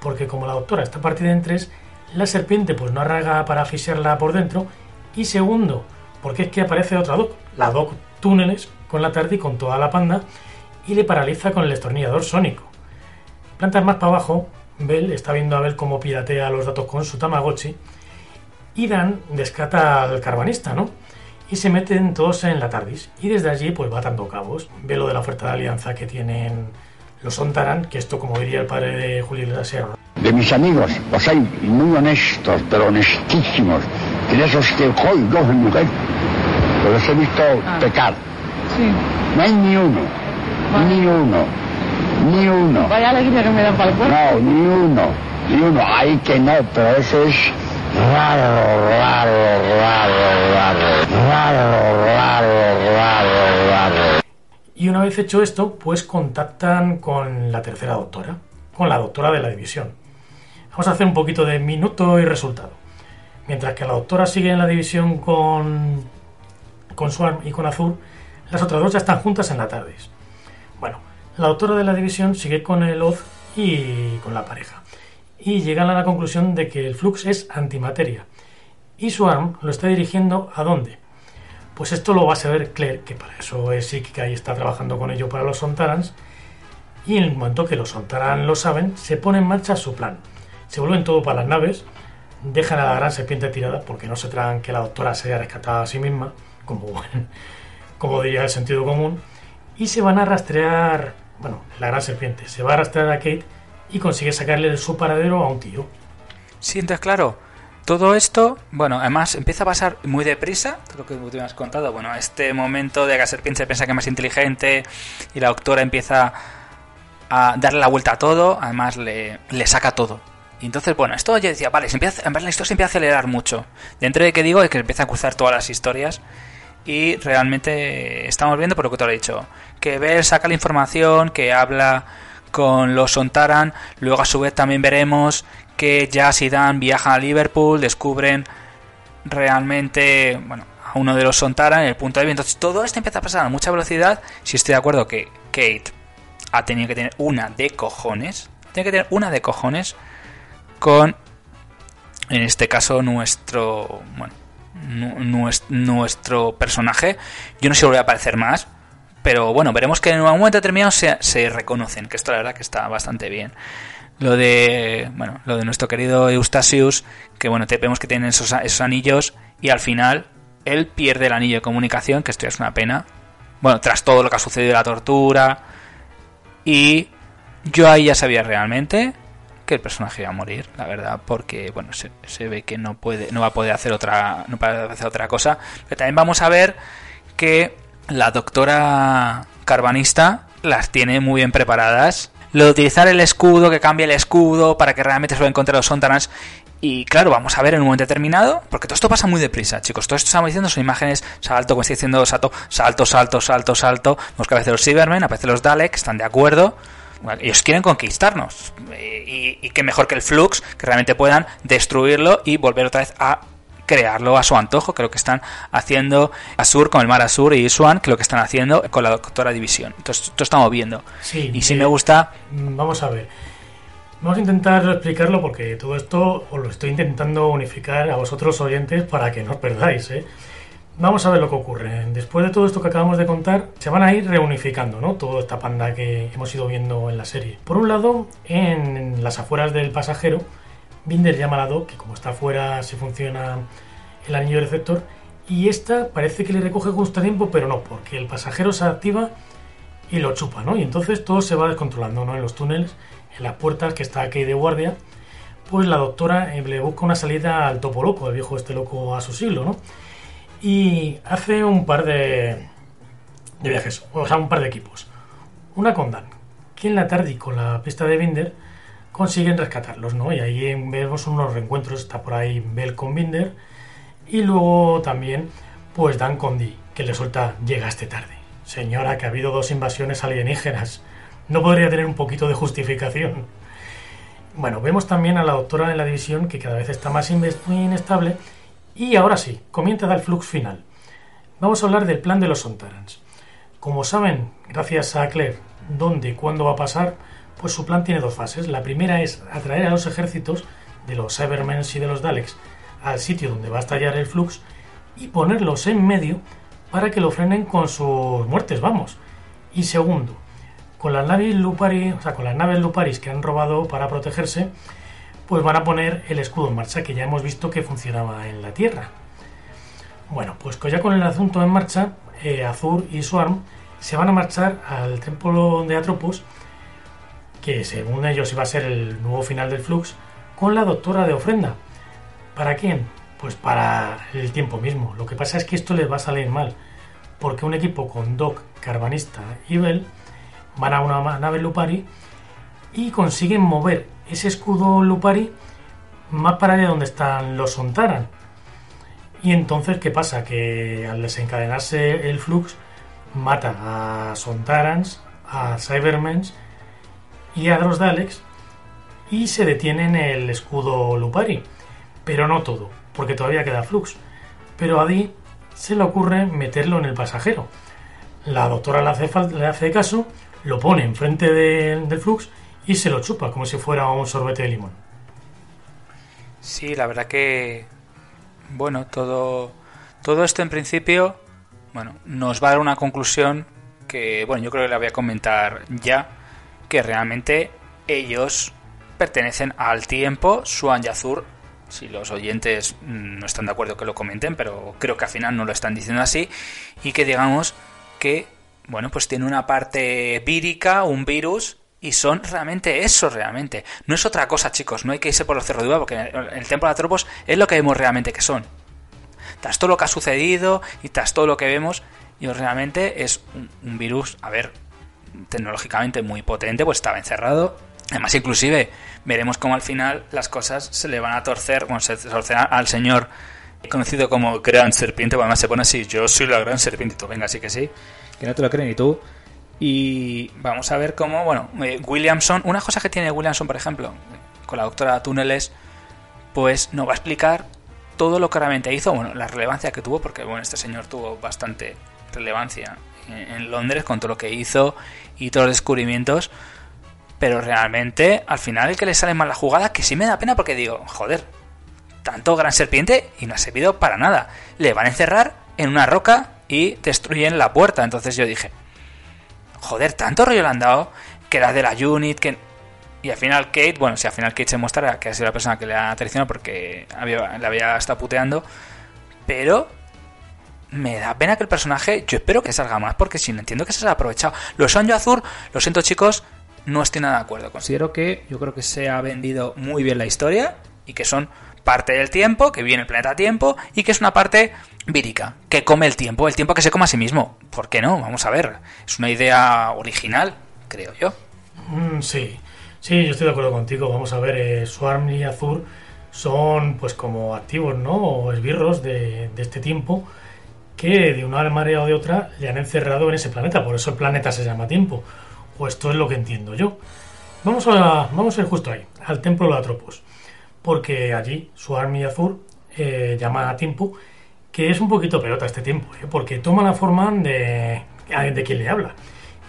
porque como la doctora está partida en tres, la serpiente pues no arraga para asfixiarla por dentro. Y segundo, porque es que aparece otra doc, la doc túneles, con la tarde y con toda la panda, y le paraliza con el destornillador sónico. Plantas más para abajo, Bell está viendo a Bell cómo piratea los datos con su Tamagotchi, y Dan descata al carbanista, ¿no? Y se meten todos en la TARDIS. Y desde allí, pues va dando cabos. Ve lo de la oferta de alianza que tienen los Ontaran, que esto, como diría el padre de Julio Iglesias, de mis amigos, los hay muy honestos, pero honestísimos. Y de esos que hoy dos mujer, los he visto Ah. pecar. Sí. No hay ni uno, ni uno, ni uno. Vaya alegría que me dan para el cuerpo. No, ni uno, ni uno. Hay que no, pero eso es raro, raro, raro, raro, raro, raro, raro, raro. Y una vez hecho esto, pues contactan con la tercera doctora, con la doctora de la división. Vamos a hacer un poquito de minuto y resultado. Mientras que la doctora sigue en la división con, con Swarm y con Azur, las otras dos ya están juntas en la tarde. Bueno, la doctora de la división sigue con el Oz y con la pareja. Y llegan a la conclusión de que el flux es antimateria. Y Swarm lo está dirigiendo a dónde? Pues esto lo va a saber Claire, que para eso es psíquica y está trabajando con ello para los Sontarans. Y en el momento que los Sontaran lo saben, se pone en marcha su plan. Se vuelven todo para las naves, dejan a la gran serpiente tirada porque no se tragan que la doctora se haya rescatado a sí misma, como, como diría el sentido común, y se van a rastrear, bueno, la gran serpiente, se va a rastrear a Kate y consigue sacarle de su paradero a un tío. Sí, entonces, claro, todo esto, bueno, además empieza a pasar muy deprisa, lo que tú me has contado, bueno, este momento de que la serpiente se piensa que es más inteligente y la doctora empieza a darle la vuelta a todo, además le, le saca todo. Y entonces, bueno, esto yo decía, vale, se empieza, en verdad la historia se empieza a acelerar mucho. Dentro de que digo es que empieza a cruzar todas las historias y realmente estamos viendo, por lo que te lo he dicho, que Bell saca la información, que habla con los Sontaran, luego a su vez también veremos que Jazz y Dan viajan a Liverpool, descubren realmente, bueno, a uno de los Sontaran en el punto de vista. Entonces todo esto empieza a pasar a mucha velocidad. Si estoy de acuerdo que Kate ha tenido que tener una de cojones, tiene que tener una de cojones con, en este caso, nuestro, bueno, nuestro personaje. Yo no sé si voy a aparecer más, pero bueno, veremos que en un momento determinado se, reconocen, que esto la verdad que está bastante bien. Lo de, bueno, lo de nuestro querido Eustasius, que bueno, te, vemos que tiene esos, anillos y al final él pierde el anillo de comunicación, que esto ya es una pena. Bueno, tras todo lo que ha sucedido la tortura. Y yo ahí ya sabía realmente que el personaje iba a morir, la verdad, porque bueno, se, se ve que no puede, no va a poder hacer otra, no puede hacer otra cosa. Pero también vamos a ver que la doctora carbanista las tiene muy bien preparadas. Lo de utilizar el escudo, que cambie el escudo para que realmente se lo encuentre los Sontarans. Y claro, vamos a ver en un momento determinado, porque todo esto pasa muy deprisa, chicos. Todo esto estamos diciendo son imágenes, salto, como estoy diciendo, salto, salto, salto, salto, salto. Vemos que aparecen los Cybermen, aparecen los Daleks, están de acuerdo. Ellos quieren conquistarnos. Eh, Y, y qué mejor que el Flux, que realmente puedan destruirlo y volver otra vez a crearlo a su antojo, que es lo que están haciendo Azur con el Mar Azur y Swan, que es lo que están haciendo con la Doctora División. Entonces, esto estamos viendo. Sí, y si eh, me gusta, Mm, Vamos a ver. Vamos a intentar explicarlo porque todo esto os lo estoy intentando unificar a vosotros oyentes para que no os perdáis. ¿eh? Vamos a ver lo que ocurre. Después de todo esto que acabamos de contar, se van a ir reunificando, ¿no? Toda esta panda que hemos ido viendo en la serie. Por un lado, en las afueras del pasajero, Binder llama a la Doc, que como está afuera se funciona el anillo receptor, y esta parece que le recoge justo a tiempo, pero no, porque el pasajero se activa y lo chupa, ¿no? Y entonces todo se va descontrolando, ¿no? En los túneles, en las puertas que está aquí de guardia, pues la doctora eh, le busca una salida al topo loco, al viejo este loco a su siglo, ¿no? Y hace un par de, de viajes, o sea, un par de equipos. Una con Dan, que en la tarde con la pista de Binder consiguen rescatarlos, ¿no? Y ahí vemos unos reencuentros, está por ahí Bell con Binder y luego también pues Dan con Dee, que le suelta llegaste tarde. Señora, que ha habido dos invasiones alienígenas. ¿No podría tener un poquito de justificación? Bueno, vemos también a la doctora en la división que cada vez está más inestable. Y ahora sí, comienza el flux final. Vamos a hablar del plan de los Sontarans. Como saben, gracias a Claire, dónde y cuándo va a pasar, pues su plan tiene dos fases. La primera es atraer a los ejércitos de los Cybermen y de los Daleks al sitio donde va a estallar el flux y ponerlos en medio para que lo frenen con sus muertes, vamos. Y segundo, con las naves Lupari, o sea, con las naves Luparis que han robado para protegerse, pues van a poner el escudo en marcha, que ya hemos visto que funcionaba en la Tierra. Bueno, pues ya con el asunto en marcha, eh, Azur y Swarm se van a marchar al templo de Atropos, que según ellos iba a ser el nuevo final del Flux, con la doctora de ofrenda. ¿Para quién? Pues para el tiempo mismo. Lo que pasa es que esto les va a salir mal, porque un equipo con Doc, Carvanista y Bell van a una nave Lupari y consiguen mover ese escudo Lupari más para allá donde están los Sontaran. Y entonces, ¿qué pasa? Que al desencadenarse el flux, mata a Sontarans, a Cybermens y a los Daleks y se detiene en el escudo Lupari. Pero no todo, porque todavía queda flux. Pero a Dee se le ocurre meterlo en el pasajero. La doctora le hace, le hace caso lo pone enfrente del flux y se lo chupa como si fuera un sorbete de limón. Sí, la verdad que bueno, todo todo esto en principio, bueno, nos va a dar una conclusión que bueno, yo creo que la voy a comentar ya que realmente ellos pertenecen al tiempo, Swan y Azur. Si los oyentes no están de acuerdo que lo comenten, pero creo que al final no lo están diciendo así y que digamos que bueno, pues tiene una parte vírica, un virus, y son realmente eso, realmente. No es otra cosa, chicos, no hay que irse por los cerros porque el templo de Atropos es lo que vemos realmente que son. Tras todo lo que ha sucedido y tras todo lo que vemos, y realmente es un, virus, a ver, tecnológicamente muy potente, pues estaba encerrado. Además, inclusive, veremos cómo al final las cosas se le van a torcer, bueno, se torcerá al señor conocido como Gran Serpiente, además se pone así, yo soy la Gran Serpiente, tú venga, así que sí que no te lo creen ni tú. Y vamos a ver cómo, bueno, eh, Williamson, una cosa que tiene Williamson, por ejemplo, con la doctora Túneles, pues nos va a explicar todo lo que realmente hizo, bueno, la relevancia que tuvo, porque bueno, este señor tuvo bastante relevancia en, Londres con todo lo que hizo y todos los descubrimientos, pero realmente al final el que le sale mal la jugada, que sí me da pena porque digo, joder, tanto gran serpiente y no ha servido para nada, le van a encerrar en una roca y destruyen la puerta. Entonces yo dije, joder, tanto rollo le han dado que era de la unit, que... Y al final Kate, bueno, si al final Kate se muestra que ha sido la persona que le ha traicionado porque había, le había estado puteando, pero me da pena que el personaje, yo espero que salga más porque si no entiendo que se ha aprovechado. Los Sonjo Azur, lo siento chicos, no estoy nada de acuerdo. Considero que yo creo que se ha vendido muy bien la historia y que son parte del tiempo, que viene el planeta tiempo y que es una parte vírica, que come el tiempo, el tiempo que se come a sí mismo. ¿Por qué no? Vamos a ver. Es una idea original, creo yo. Mm, sí, sí, yo estoy de acuerdo contigo. Vamos a ver, eh, Swarm y Azur son pues como activos, ¿no? O esbirros de, este tiempo que de una manera o de otra le han encerrado en ese planeta. Por eso el planeta se llama tiempo. O esto es lo que entiendo yo. Vamos a, vamos a ir justo ahí, al templo de Atropos. Porque allí Swarm y Azur eh, llama a tiempo que es un poquito pelota este tiempo, ¿eh? porque toma la forma de, de quien le habla.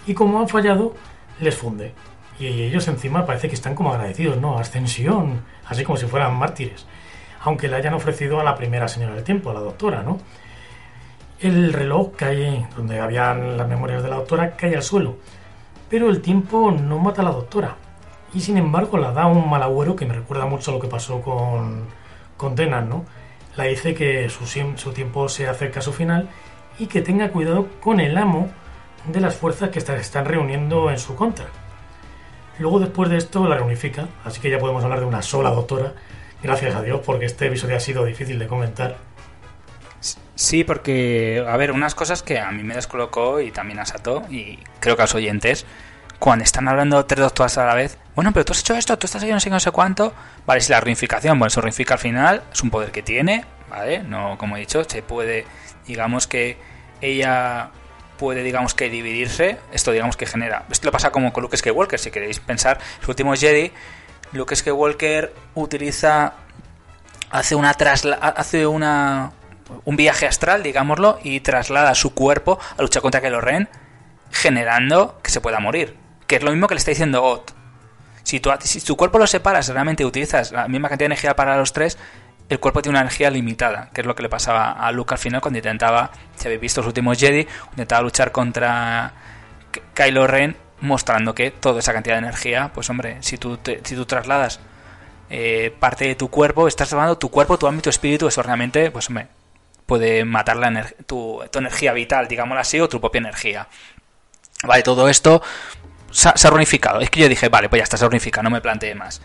Y como han fallado, les funde. Y ellos encima parece que están como agradecidos, ¿no? Ascensión, así como si fueran mártires. Aunque le hayan ofrecido a la primera señora del tiempo, a la doctora, ¿no? El reloj cae, donde habían las memorias de la doctora, cae al suelo. Pero el tiempo no mata a la doctora. Y sin embargo la da un mal agüero que me recuerda mucho a lo que pasó con, con ¿no? La dice que su, su tiempo se acerca a su final y que tenga cuidado con el amo de las fuerzas que se están reuniendo en su contra. Luego después de esto la reunifica, así que ya podemos hablar de una sola doctora, gracias a Dios, porque este episodio ha sido difícil de comentar. Sí, porque, a ver, unas cosas que a mí me descolocó y también a Sato, y creo que a los oyentes, cuando están hablando tres doctoras a la vez, bueno, pero tú has hecho esto, tú estás ahí no sé, no sé cuánto, vale, si la reunificación, bueno, eso reunifica al final, es un poder que tiene, ¿vale? No, como he dicho, se puede, digamos que ella puede, digamos que dividirse, esto digamos que genera, esto lo pasa como con Luke Skywalker, si queréis pensar, los últimos Jedi, Luke Skywalker utiliza, hace una trasla hace una, un viaje astral, digámoslo, y traslada su cuerpo a luchar contra Kylo Ren, generando que se pueda morir, que es lo mismo que le está diciendo Ott. Si tu, cuerpo lo separas, realmente utilizas la misma cantidad de energía para los tres, el cuerpo tiene una energía limitada, que es lo que le pasaba a Luke al final cuando intentaba, si habéis visto los últimos Jedi, intentaba luchar contra Kylo Ren, mostrando que toda esa cantidad de energía, pues hombre, si tú, trasladas eh, parte de tu cuerpo, estás trasladando tu cuerpo, tu ámbito espíritu, eso realmente, pues hombre, puede matar la tu, tu, energía vital, digámoslo así, o tu propia energía. Vale, todo esto se ha, reunificado. Es que yo dije, vale, pues ya está, se ha reunificado, no me planteé más.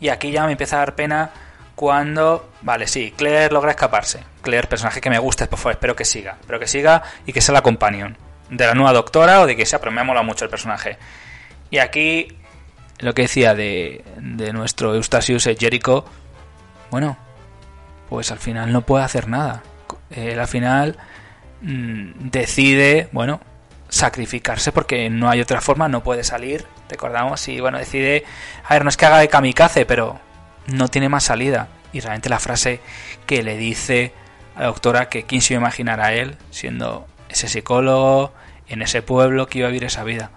Y aquí ya me empieza a dar pena cuando, vale, sí, Claire logra escaparse. Claire, personaje que me gusta, por favor, espero que siga. Espero que siga y que sea la companion de la nueva doctora o de que sea, pero me ha molado mucho el personaje. Y aquí, lo que decía de, de nuestro Eustachius Jericho, bueno, pues al final no puede hacer nada. Él al final mmm, decide, bueno, sacrificarse porque no hay otra forma, no puede salir, recordamos, y bueno, decide, a ver, no es que haga de kamikaze, pero no tiene más salida. Y realmente la frase que le dice a la doctora que quién se iba a imaginar a él siendo ese psicólogo en ese pueblo que iba a vivir esa vida.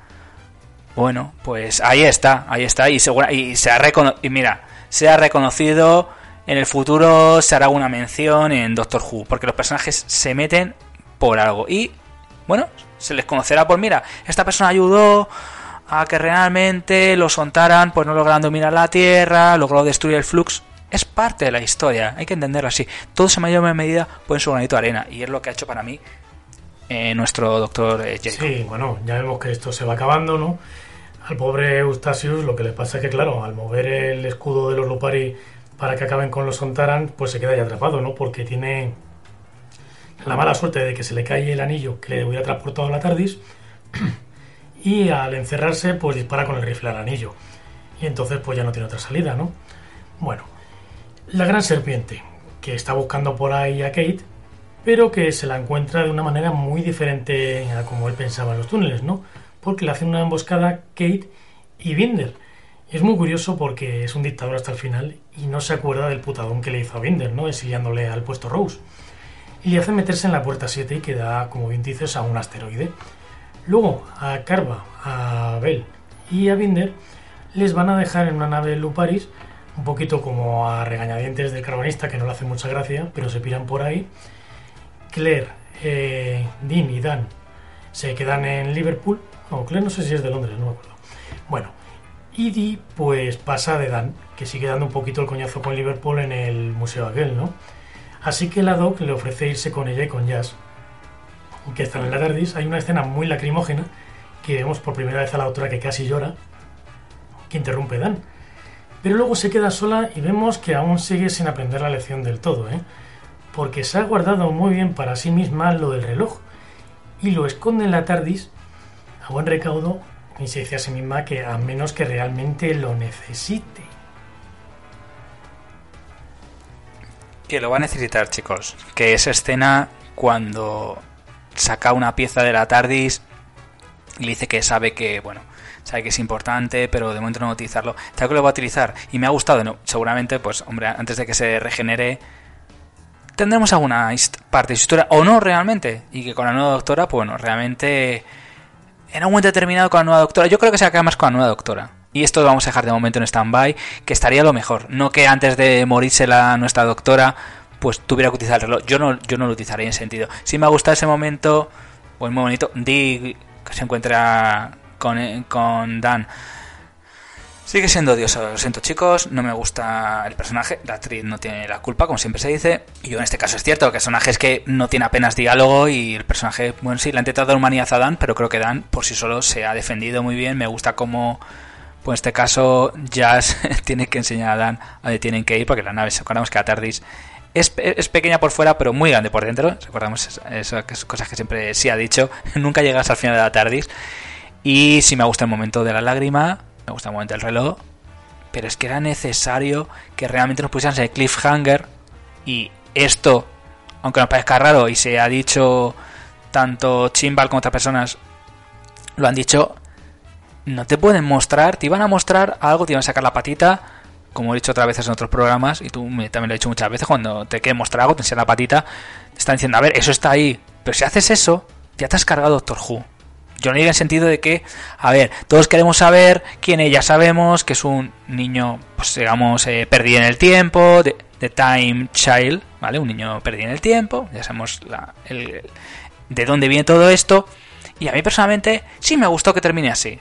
Bueno, pues ahí está, ahí está y, segura, y se ha y mira, se ha reconocido en el futuro se hará una mención en Doctor Who, porque los personajes se meten por algo y bueno, se les conocerá por mira, esta persona ayudó a que realmente lo soltaran, pues no logrando mirar la Tierra, logró destruir el flux. Es parte de la historia, hay que entenderlo así. Todos en mayor medida pueden ser un granito arena, y es lo que ha hecho para mí eh, nuestro doctor eh, Jacob. Sí, bueno, ya vemos que esto se va acabando, ¿no? Al pobre Eustachius lo que le pasa es que, claro, al mover el escudo de los Lupari para que acaben con los Sontaran, pues se queda ya atrapado, ¿no? Porque tiene la mala suerte de que se le cae el anillo que le hubiera transportado la TARDIS y al encerrarse pues dispara con el rifle al anillo y entonces pues ya no tiene otra salida, ¿no? Bueno, la gran serpiente que está buscando por ahí a Kate pero que se la encuentra de una manera muy diferente a como él pensaba en los túneles, ¿no? Porque le hacen una emboscada Kate y Binder. Es muy curioso porque es un dictador hasta el final y no se acuerda del putadón que le hizo a Binder, ¿no? Exiliándole al puesto Rose. Y le hace meterse en la puerta 7 y que da, como bien dices, a un asteroide. Luego a Carva, a Bell y a Binder les van a dejar en una nave Luparis, un poquito como a regañadientes del carbonista, que no le hace mucha gracia, pero se piran por ahí. Claire, eh, Dean y Dan se quedan en Liverpool. No, Claire no sé si es de Londres, no me acuerdo. Bueno, y pues pasa de Dan, que sigue dando un poquito el coñazo con Liverpool en el museo aquel, ¿no? Así que la Doc le ofrece irse con ella y con Jazz, que están en la TARDIS. Hay una escena muy lacrimógena que vemos por primera vez a la autora que casi llora, que interrumpe Dan. Pero luego se queda sola y vemos que aún sigue sin aprender la lección del todo, ¿eh? porque se ha guardado muy bien para sí misma lo del reloj y lo esconde en la TARDIS a buen recaudo y se dice a sí misma que a menos que realmente lo necesite. Que lo va a necesitar, chicos. Que esa escena cuando saca una pieza de la TARDIS y dice que sabe que, bueno, sabe que es importante, pero de momento no va a utilizarlo. Sabe que lo va a utilizar y me ha gustado, no, seguramente, pues, hombre, antes de que se regenere, tendremos alguna parte de su historia, o no realmente, y que con la nueva doctora, pues bueno, realmente, en un momento determinado con la nueva doctora, yo creo que se acaba más con la nueva doctora. Y esto lo vamos a dejar de momento en stand-by, que estaría lo mejor. No que antes de morirse la nuestra doctora, pues tuviera que utilizar el reloj. Yo no, yo no lo utilizaría en sentido. Si me ha gustado ese momento, pues muy bonito. Di que se encuentra con, con Dan. Sigue siendo odioso, lo siento chicos, no me gusta el personaje, la actriz no tiene la culpa, como siempre se dice, y yo en este caso es cierto, el personaje es que no tiene apenas diálogo y el personaje, bueno sí, le ha intentado dar humanidad a Dan, pero creo que Dan por sí solo se ha defendido muy bien, me gusta como, pues en este caso Jazz tiene que enseñar a Dan a dónde tienen que ir, porque la nave, recordamos que la TARDIS es, es pequeña por fuera, pero muy grande por dentro. Recordamos esas cosas que siempre sí ha dicho. Nunca llegas al final de la tardis. Y sí me gusta el momento de la lágrima, me gusta el momento del reloj. Pero es que era necesario que realmente nos pusieran el cliffhanger. Y esto, aunque nos parezca raro y se ha dicho tanto Chimbal como otras personas lo han dicho, no te pueden mostrar, te iban a mostrar algo, te iban a sacar la patita, como he dicho otras veces en otros programas, y tú también lo he dicho muchas veces, cuando te quieren mostrar algo, te enseñan la patita, te están diciendo, a ver, eso está ahí, pero si haces eso, ya te has cargado Doctor Who. Yo no digo en sentido de que, a ver, todos queremos saber quién es, ya sabemos que es un niño, pues digamos, eh, perdido en el tiempo, de, Time Child, ¿vale? Un niño perdido en el tiempo, ya sabemos la, el, de dónde viene todo esto. Y a mí personalmente sí me gustó que termine así.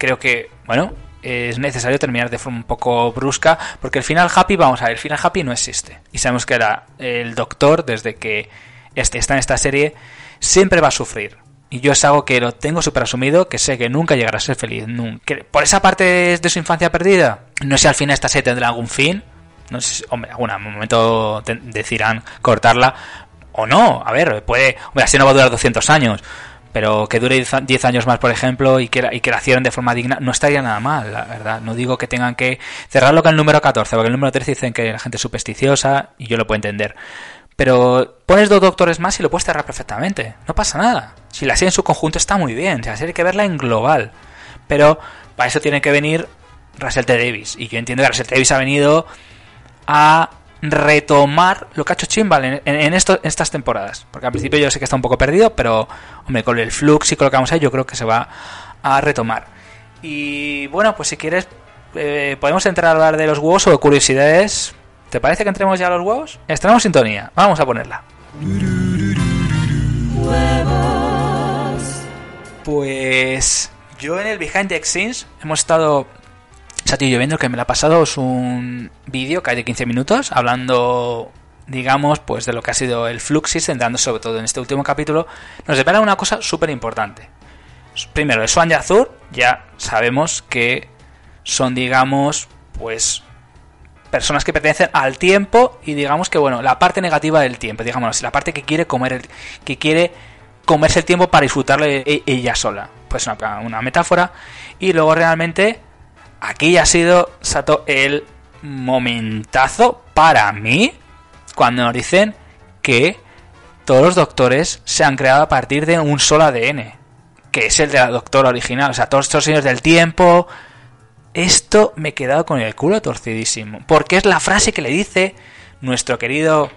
Creo que, bueno, es necesario terminar de forma un poco brusca, porque el final happy, vamos a ver, el final happy no existe. Y sabemos que era el doctor, desde que este está en esta serie, siempre va a sufrir. Y yo es algo que lo tengo súper asumido, que sé que nunca llegará a ser feliz. Nunca. Por esa parte de su infancia perdida, no sé si al final esta serie tendrá algún fin. No sé si, hombre, algún momento decidirán cortarla. O no, a ver, puede. Hombre, así no va a durar 200 años pero que dure 10 años más, por ejemplo, y que, y que la cierren de forma digna, no estaría nada mal, la verdad. No digo que tengan que cerrarlo con el número 14, porque el número 13 dicen que la gente es supersticiosa, y yo lo puedo entender. Pero pones dos doctores más y lo puedes cerrar perfectamente. No pasa nada. Si la serie en su conjunto está muy bien, la serie hay que verla en global. Pero para eso tiene que venir Russell T. Davis. Y yo entiendo que Russell T. Davis ha venido a retomar lo que ha hecho Chimbal en, en, estas temporadas. Porque al principio yo sé que está un poco perdido, pero hombre, con el flux y con lo que vamos a yo creo que se va a retomar. Y bueno, pues si quieres, eh, podemos entrar a hablar de los huevos o de curiosidades. ¿Te parece que entremos ya a los huevos? Estrenamos sintonía, vamos a ponerla. Pues yo en el Behind the Scenes hemos estado Sati viendo que me la ha pasado un vídeo que hay de 15 minutos hablando digamos, pues de lo que ha sido el Fluxis, centrando sobre todo en este último capítulo, nos depara una cosa súper importante. Primero, el Swan y Azur, ya sabemos que son, digamos, pues personas que pertenecen al tiempo y digamos que, bueno, la parte negativa del tiempo, digamos la parte que quiere comer, el, que quiere comerse el tiempo para disfrutarlo e, ella sola. Pues una metáfora. Y luego realmente aquí ya ha sido, Sato, el momentazo para mí cuando nos dicen que todos los doctores se han creado a partir de un solo ADN, que es el de la doctora original. O sea, todos estos señores del tiempo. Esto me he quedado con el culo torcidísimo. Porque es la frase que le dice nuestro querido.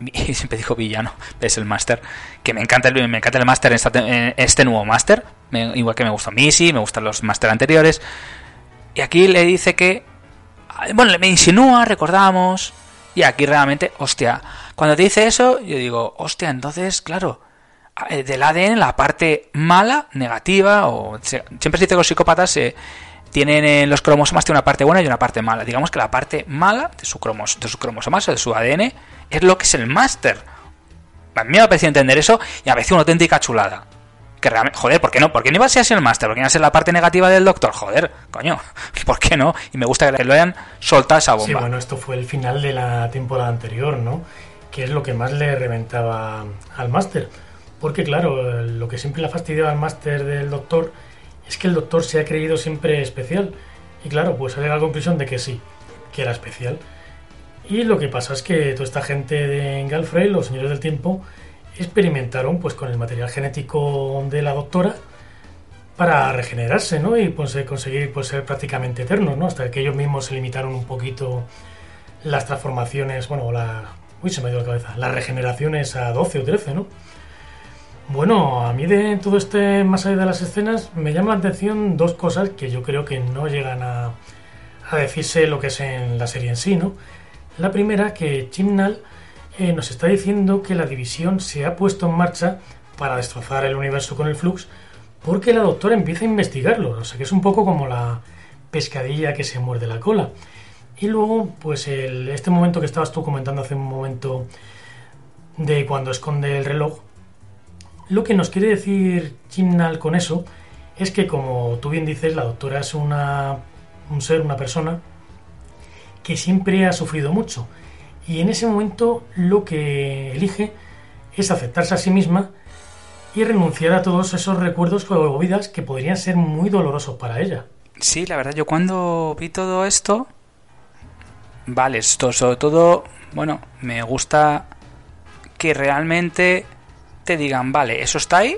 Siempre dijo villano, es el máster. Que me encanta el, me encanta el máster en, este nuevo máster. Igual que me gustó Missy, me gustan los máster anteriores. Y aquí le dice que. Bueno, me insinúa, recordamos. Y aquí realmente, hostia. Cuando te dice eso, yo digo, hostia, entonces, claro. Del ADN, la parte mala, negativa, o. Siempre se dice que los psicópatas se tienen en los cromosomas tiene una parte buena y una parte mala. Digamos que la parte mala de su, cromos, de su cromosomas o de su ADN es lo que es el máster. A mí me ha parecido entender eso y a veces una auténtica chulada joder, ¿por qué no? ¿Por qué no iba a ser así el máster? ¿Por qué iba a ser la parte negativa del doctor? Joder, coño, ¿por qué no? Y me gusta que lo hayan soltado esa bomba. Sí, bueno, esto fue el final de la temporada anterior, ¿no? Que es lo que más le reventaba al máster. Porque claro, lo que siempre le ha fastidiado al máster del doctor es que el doctor se ha creído siempre especial. Y claro, pues sale a la conclusión de que sí, que era especial. Y lo que pasa es que toda esta gente de Galfrey, los señores del tiempo, experimentaron pues con el material genético de la doctora para regenerarse, ¿no? Y pues, eh, conseguir pues, ser prácticamente eternos, ¿no? Hasta que ellos mismos se limitaron un poquito las transformaciones, bueno, la... Uy, se me dio la cabeza. Las regeneraciones a 12 o 13, ¿no? Bueno, a mí de todo este, más allá de las escenas, me llama la atención dos cosas que yo creo que no llegan a, a decirse lo que es en la serie en sí, ¿no? La primera, que Chimnal eh, nos está diciendo que la división se ha puesto en marcha para destrozar el universo con el flux porque la doctora empieza a investigarlo. O sea que es un poco como la pescadilla que se muerde la cola. Y luego, pues el, este momento que estabas tú comentando hace un momento de cuando esconde el reloj, lo que nos quiere decir Chimnal con eso es que, como tú bien dices, la doctora es una, un ser, una persona que siempre ha sufrido mucho y en ese momento lo que elige es aceptarse a sí misma y renunciar a todos esos recuerdos o vidas que podrían ser muy dolorosos para ella. Sí, la verdad, yo cuando vi todo esto, vale, esto sobre todo, bueno, me gusta que realmente te digan, vale, eso está ahí,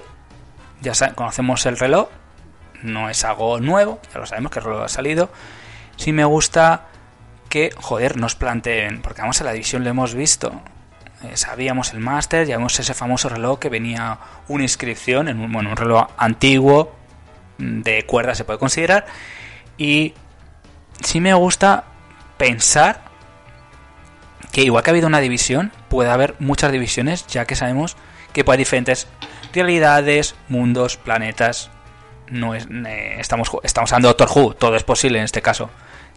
ya conocemos el reloj, no es algo nuevo, ya lo sabemos que el reloj ha salido. Sí me gusta que, joder, nos planteen, porque vamos a la división lo hemos visto. Eh, sabíamos el máster, ya vemos ese famoso reloj que venía una inscripción en un, bueno, un reloj antiguo, mm, de cuerda se puede considerar. Y sí me gusta pensar que igual que ha habido una división, puede haber muchas divisiones, ya que sabemos que puede diferentes realidades, mundos, planetas. No es, estamos, estamos hablando de Doctor Who, todo es posible en este caso.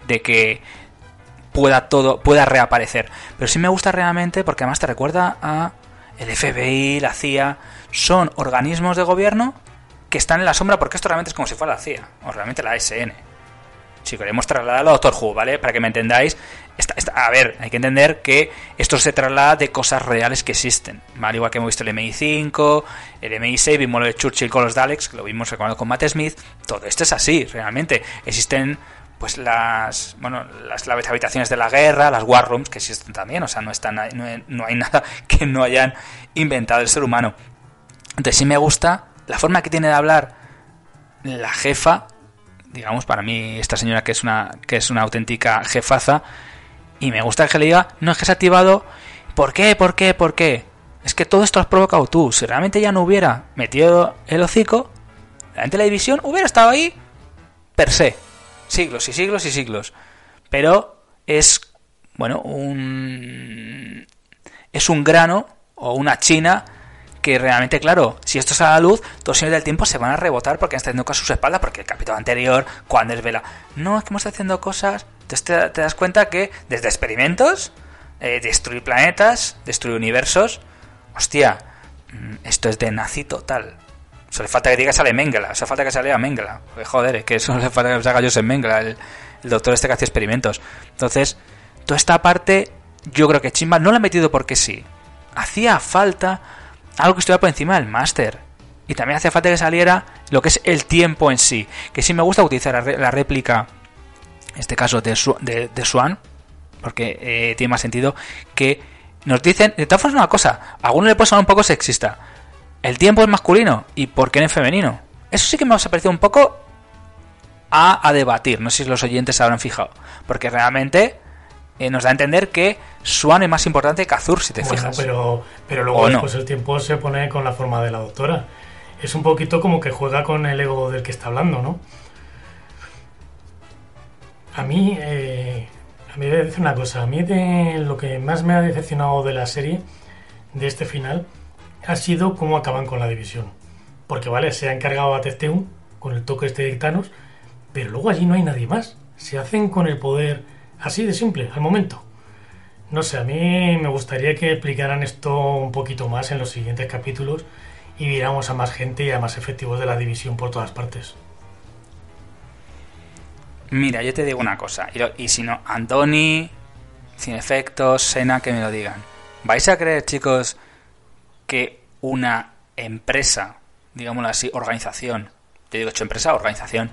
De que pueda todo, pueda reaparecer. Pero sí me gusta realmente porque además te recuerda a el FBI, la CIA, son organismos de gobierno que están en la sombra porque esto realmente es como si fuera la CIA o realmente la SN. Si queremos trasladarlo a Doctor Who, ¿vale? Para que me entendáis, a ver, hay que entender que esto se traslada de cosas reales que existen, ¿vale? Igual que hemos visto el MI5, el MI6, vimos lo de Churchill con los Daleks, que lo vimos con Matt Smith, todo esto es así, realmente. Existen pues las bueno las, habitaciones de la guerra, las war rooms que existen también, o sea, no están no, no hay nada que no hayan inventado el ser humano. Entonces sí me gusta la forma que tiene de hablar la jefa, digamos para mí esta señora que es una que es una auténtica jefaza y me gusta que le diga, no es que se ha activado, ¿por qué? ¿Por qué? ¿Por qué? Es que todo esto lo has provocado tú. Si realmente ya no hubiera metido el hocico, realmente la división hubiera estado ahí per se siglos y siglos y siglos. Pero es, bueno, un... es un grano o una china que realmente, claro, si esto sale a la luz, dos señores del tiempo se van a rebotar porque están haciendo cosas a sus espaldas, porque el capítulo anterior, cuando es vela, no, es que hemos haciendo cosas, entonces te, das cuenta que desde experimentos, eh, destruir planetas, destruir universos, hostia, mm, esto es de nazi total. Solo falta que diga sale Mengela, solo falta que salga Mengela. joder, es que eso le falta que salga Joseph Mengela, el, doctor este que hace experimentos. Entonces, toda esta parte, yo creo que Chimba no la ha metido porque sí. Hacía falta algo que estuviera por encima del máster. Y también hacía falta que saliera lo que es el tiempo en sí. Que sí me gusta utilizar la réplica, en este caso de, de, Swan, porque eh, tiene más sentido que nos dicen, de todas formas una cosa, a alguno le puede sonar un poco sexista, el tiempo es masculino y por qué no es femenino. Eso sí que me ha parecido un poco a, a debatir. No sé si los oyentes se habrán fijado. Porque realmente eh, nos da a entender que Swan es más importante que Azur, si te fijas. Pero, pero luego después el tiempo se pone con la forma de la doctora. Es un poquito como que juega con el ego del que está hablando, ¿no? A mí, eh, a mí voy a decir una cosa. A mí de lo que más me ha decepcionado de la serie, de este final, ha sido cómo acaban con la división. Porque, vale, se ha encargado a Tefteun con el toque este de Thanos, pero luego allí no hay nadie más. Se hacen con el poder así de simple, al momento. No sé, a mí me gustaría que explicaran esto un poquito más en los siguientes capítulos y viéramos a más gente y a más efectivos de la división por todas partes. Mira, yo te digo una cosa, y, si no, Antoni, sin efectos, Sena, que me lo digan. ¿Vais a creer, chicos, que una empresa, digámoslo así, organización, te digo hecho empresa, organización,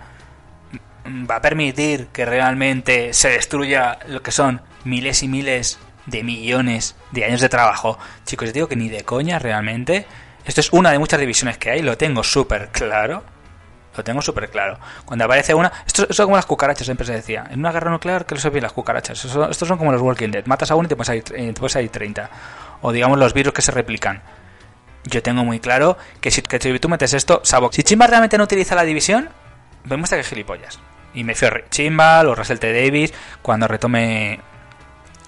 va a permitir que realmente se destruya lo que son miles y miles de millones de años de trabajo. Chicos, yo digo que ni de coña realmente. Esto es una de muchas divisiones que hay, lo tengo súper claro. Lo tengo súper claro. Cuando aparece una. Esto, es como las cucarachas, siempre se decía. En una guerra nuclear, que lo bien las cucarachas. estos son como los Walking Dead. Matas a uno y te puedes salir, eh, te puedes salir 30. O digamos los virus que se replican yo tengo muy claro que si, tú metes esto, Sabo, si Chimba realmente no utiliza la división, vemos que gilipollas. Y me fío Chimba o Russell T. Davis cuando retome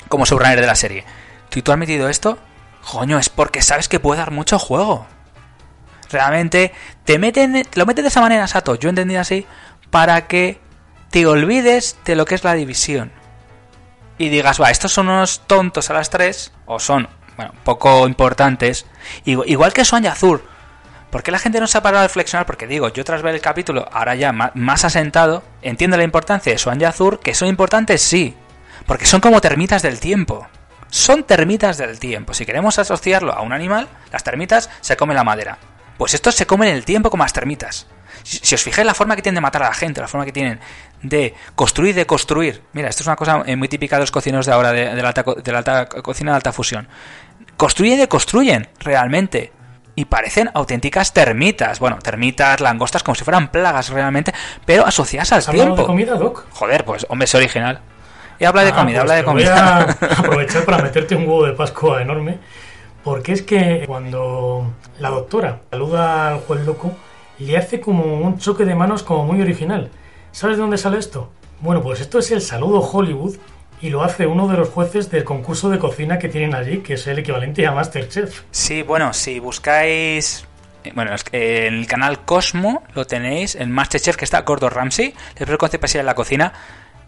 como subrunner de la serie. Si tú has metido esto, coño, es porque sabes que puede dar mucho juego. Realmente te meten, lo metes de esa manera, Sato, yo entendí así, para que te olvides de lo que es la división. Y digas, va, estos son unos tontos a las tres, o son bueno, poco importantes, igual que y Azur. ¿Por qué la gente no se ha parado a reflexionar? Porque digo, yo tras ver el capítulo, ahora ya más asentado, entiendo la importancia de y Azur, que son importantes, sí, porque son como termitas del tiempo. son termitas del tiempo. Si queremos asociarlo a un animal, las termitas se comen la madera. Pues estos se comen el tiempo como las termitas. Si, os fijáis la forma que tienen de matar a la gente, la forma que tienen de construir de construir. Mira, esto es una cosa eh, muy típica de los cocineros de ahora, de, la, alta, de la alta cocina de alta fusión. Construyen y deconstruyen, realmente. Y parecen auténticas termitas. Bueno, termitas, langostas, como si fueran plagas realmente, pero asociadas al ¿Has hablado de tiempo. comida, Doc? Joder, pues hombre, es original. Y habla de Ah, comida, pues habla de te voy comida. a aprovechar para meterte un huevo de Pascua enorme, porque es que cuando la doctora saluda al juez loco, le hace como un choque de manos como muy original. ¿Sabes de dónde sale esto? Bueno, pues esto es el saludo Hollywood y lo hace uno de los jueces del concurso de cocina que tienen allí, que es el equivalente a Masterchef. Sí, bueno, si buscáis. eh, Bueno, en el canal Cosmo lo tenéis, en Masterchef que está Gordon Ramsay, el concepto así en la cocina.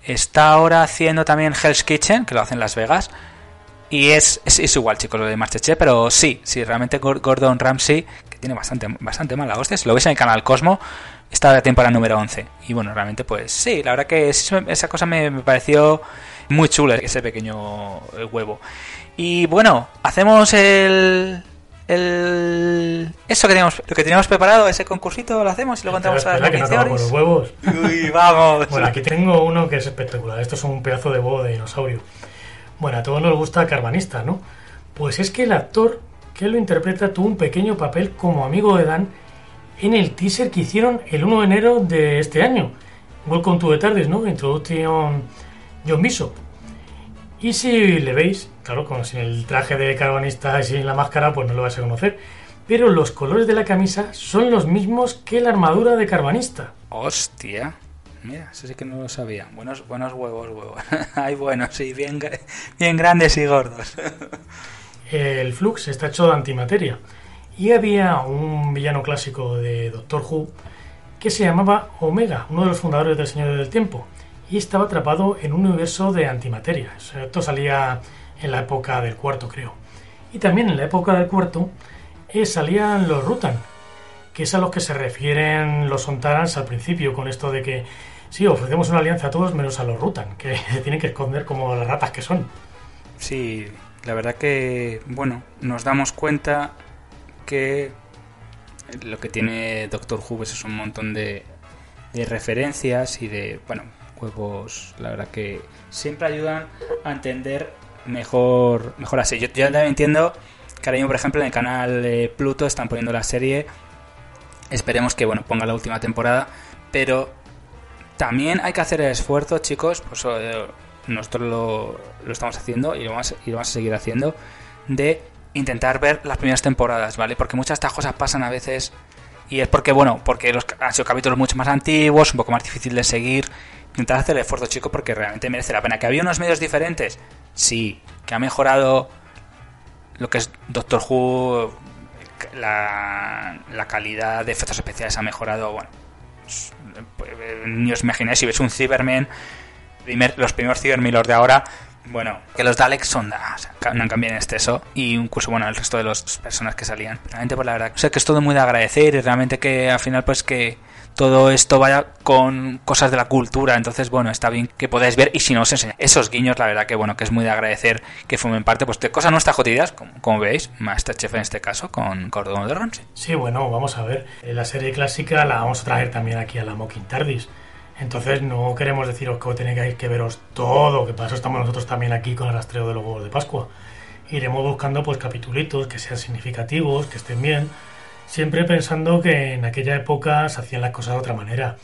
Está ahora haciendo también Hell's Kitchen, que lo hace en Las Vegas. Y es, es, igual, chicos, lo de Masterchef, pero sí, sí, realmente Gor- Gordon Ramsay, que tiene bastante, bastante mala hostia, si lo veis en el canal Cosmo, está la temporada número 11. Y bueno, realmente, pues sí, la verdad que esa cosa me, me pareció muy chula, ese pequeño eh, huevo. Y bueno, hacemos el. el eso que teníamos, lo que teníamos preparado, ese concursito, lo hacemos y lo contamos a las que no acabamos los huevos. Uy, vamos. Bueno, aquí tengo uno que es espectacular. Esto es un pedazo de huevo de dinosaurio. Bueno, a todos nos gusta Carvanista, ¿no? Pues es que el actor que lo interpreta tuvo un pequeño papel como amigo de Dan en el teaser que hicieron el 1 de enero de este año. Welcome to the TARDIS, ¿no? Introducción John Bishop. Y si le veis, claro, con sin el traje de carvanista y sin la máscara, pues no lo vais a conocer. Pero los colores de la camisa son los mismos que la armadura de carvanista. Hostia. Mira, eso sí que no lo sabía. Buenos, buenos huevos, huevos. Ay, buenos, sí, bien, bien grandes y gordos. El Flux está hecho de antimateria. Y había un villano clásico de Doctor Who que se llamaba Omega, uno de los fundadores del Señor del Tiempo. Y estaba atrapado en un universo de antimateria. Esto salía en la época del cuarto, creo. Y también en la época del cuarto eh, salían los Rutan, que es a los que se refieren los Sontarans al principio, con esto de que sí, ofrecemos una alianza a todos menos a los Rutan, que se tienen que esconder como las ratas que son. Sí, la verdad que, bueno, nos damos cuenta que lo que tiene Doctor Who pues, es un montón de, de referencias y de, bueno, huevos, la verdad que siempre ayudan a entender mejor, mejor así. Yo, yo también entiendo que ahora mismo, por ejemplo, en el canal de Pluto están poniendo la serie. Esperemos que, bueno, ponga la última temporada, pero también hay que hacer el esfuerzo, chicos, pues eh, nosotros lo, lo estamos haciendo y lo, vamos, y lo vamos a seguir haciendo, de intentar ver las primeras temporadas, ¿vale? Porque muchas de estas cosas pasan a veces y es porque, bueno, porque los, han sido capítulos mucho más antiguos, un poco más difícil de seguir. Intentar hacer el esfuerzo, chicos, porque realmente merece la pena. ¿Que había unos medios diferentes? Sí. ¿Que ha mejorado lo que es Doctor Who? La, calidad de efectos especiales ha mejorado, bueno, pues, ni os imagináis si ves un Cyberman, primer- los primeros los de ahora, bueno, que los Daleks son, da- o sea, no cambian en exceso, y incluso, bueno, el resto de las personas que salían. Realmente, pues la verdad, sé que es todo muy de agradecer y realmente que al final, pues que todo esto vaya con cosas de la cultura, entonces, bueno, está bien que podáis ver y si no os enseña esos guiños, la verdad que, bueno, que es muy de agradecer que formen parte, pues de cosas nuestras cotidianas, como, como veis, Masterchef en este caso, con Cordón de Ramsey. Sí, bueno, vamos a ver. Eh, La serie clásica la vamos a traer también aquí a la Mocking Tardis. Entonces no queremos deciros que tenéis que veros todo, que para eso estamos nosotros también aquí con el rastreo de los huevos de Pascua. Iremos buscando pues capitulitos que sean significativos, que estén bien, siempre pensando que en aquella época se hacían las cosas de otra manera.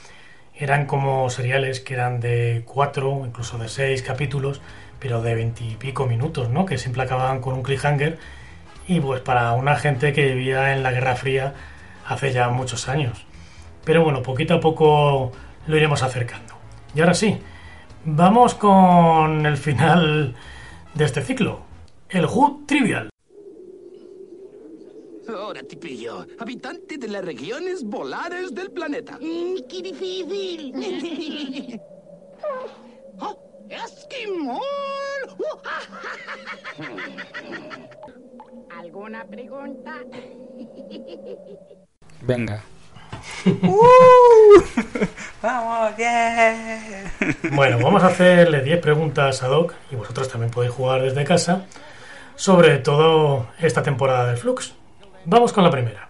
Eran como seriales que eran de cuatro, incluso de seis capítulos, pero de veintipico minutos, ¿no? Que siempre acababan con un cliffhanger y pues para una gente que vivía en la Guerra Fría hace ya muchos años. Pero bueno, poquito a poco lo iremos acercando. Y ahora sí, vamos con el final de este ciclo, el Who Trivial. Ahora, tipillo, habitante de las regiones polares del planeta. ¡Qué difícil! ¡Oh, ¡Esquimol! ¿Alguna pregunta? Venga. ¡Uh! ¡Vamos! ¡Bien! Bueno, vamos a hacerle 10 preguntas a Doc y vosotros también podéis jugar desde casa sobre todo esta temporada de Flux. Vamos con la primera.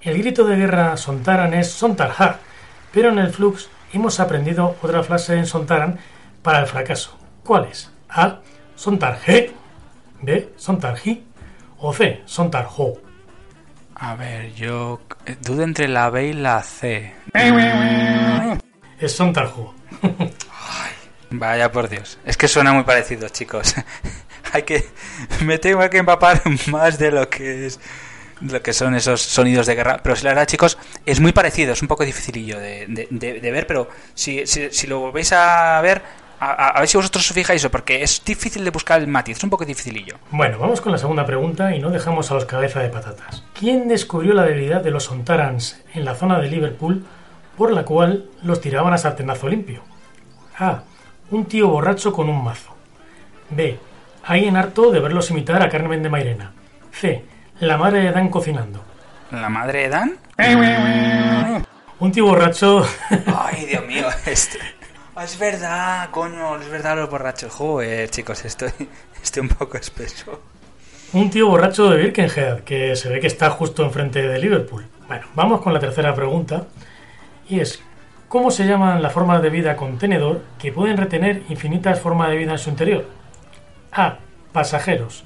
El grito de guerra Sontaran es Sontarja, pero en el Flux hemos aprendido otra frase en Sontaran para el fracaso. ¿Cuál es? A. Sontarje. B. Sontarji. O C. Sontarjo. A ver, yo eh, dudo entre la B y la C. Es Sontarjo. Vaya por Dios. Es que suena muy parecido, chicos. Hay que. Me tengo que empapar más de lo que es. Lo que son esos sonidos de guerra. Pero si la verdad, chicos, es muy parecido. Es un poco dificilillo de, de- ver. Pero si, si, lo volvéis a ver, a, ver si vosotros os fijáis eso. Porque es difícil de buscar el matiz. Es un poco dificilillo. Bueno, vamos con la segunda pregunta y no dejamos a los cabeza de patatas. ¿Quién descubrió la debilidad de los Sontarans en la zona de Liverpool por la cual los tiraban a sartenazo limpio? A. Un tío borracho con un mazo. B. Alguien harto de verlos imitar a Carmen de Mairena. C. La madre de Dan cocinando. ¿La madre de Dan? Un tío borracho... Ay, Dios mío. Este... Ah, Es verdad, coño. Es verdad los borrachos. Joder, chicos, estoy, estoy un poco espeso. Un tío borracho de Birkenhead, que se ve que está justo enfrente de Liverpool. Bueno, vamos con la tercera pregunta. Y es, ¿cómo se llaman las formas de vida contenedor que pueden retener infinitas formas de vida en su interior? A. Pasajeros.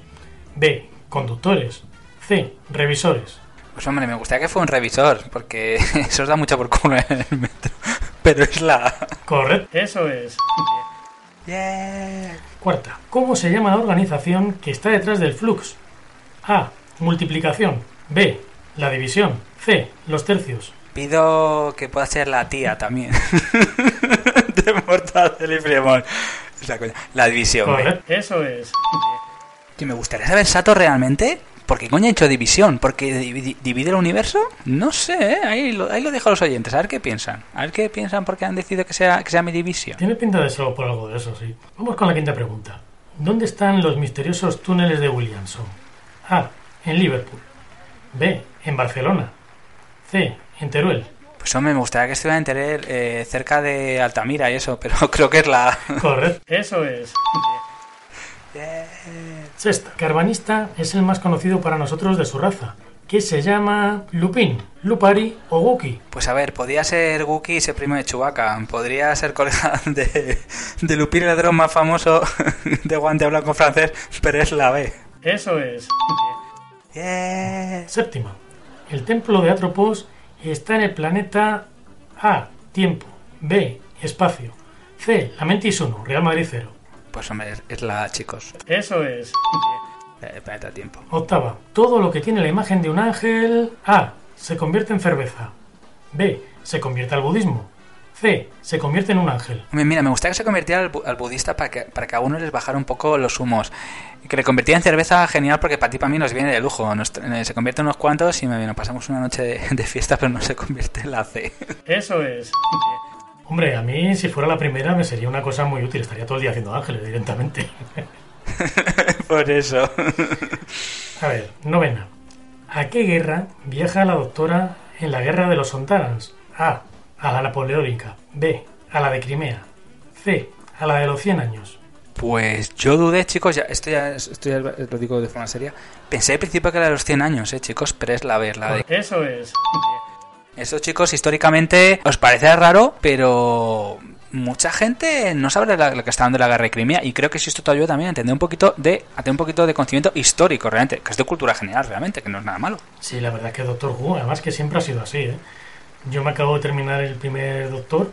B. Conductores. C. Revisores. Pues hombre, me gustaría que fuera un revisor, porque eso os da mucho por culo en el metro. Pero es la... Correcto. Eso es. Cuarta. ¿Cómo se llama la organización que está detrás del flux? A. Multiplicación. B. La división. C. Los tercios. Pido que pueda ser la tía también. de Mortadelo y Filemón. La coña. La división. Correcto. Eso es. Que me gustaría saber, Sato, realmente... ¿Por qué coño ha hecho división? ¿Porque divi- divide el universo? No sé, ¿eh? ahí, lo, ahí lo dejo a los oyentes, a ver qué piensan. A ver qué piensan porque han decidido que sea, que sea mi división. Tiene pinta de ser por algo de eso, sí. Vamos con la quinta pregunta. ¿Dónde están los misteriosos túneles de Williamson? A. En Liverpool. B. En Barcelona. C. En Teruel. Pues hombre, me gustaría que estuviera en Teruel, eh, cerca de Altamira y eso, pero creo que es la... Correcto. Eso es. Sexta. Carbanista es el más conocido para nosotros de su raza, que se llama Lupin, Lupari o Wookie. Pues a ver, podría ser Wookiee y ser primo de Chewbacca. Podría ser colega de, de Lupin el ladrón más famoso de guante blanco francés, pero es la B. Eso es. Séptima. El templo de Atropos está en el planeta A. Tiempo. B. Espacio. C. La Mentis 1. Real Madrid 0. Pues hombre, es- la A, chicos. Eso es. Eh, planeta tiempo. Octava. Todo lo que tiene la imagen de un ángel A. Se convierte en cerveza. B. Se convierte al budismo. C. Se convierte en un ángel. Mira, me gustaría que se convirtiera al, bu- al budista para que, para que a uno les bajara un poco los humos. Que le convirtiera en cerveza, genial, porque para ti, para mí, nos viene de lujo. Nos- eh, se convierte en unos cuantos y me nos pasamos una noche de, de fiesta, pero no se convierte en la C. Eso es. Hombre, a mí si fuera la primera me sería una cosa muy útil. Estaría todo el día haciendo ángeles directamente. Por eso. A ver, novena. ¿A qué guerra viaja la doctora en la guerra de los Sontarans? A. A la napoleónica. B. A la de Crimea. C. A la de los 100 años. Pues yo dudé, chicos, ya, esto ya, esto ya lo digo de forma seria. Pensé al principio que era de los 100 años, eh, chicos, pero es la B, la de... Eso es. Eso, chicos, históricamente os parece raro, pero mucha gente no sabe lo que está dando la guerra de Crimea y creo que si esto te ayuda también a entender un poquito de a tener un poquito de conocimiento histórico realmente, que es de cultura general realmente, que no es nada malo. Sí, la verdad que Doctor Who, además que siempre ha sido así, ¿eh? Yo me acabo de terminar el primer Doctor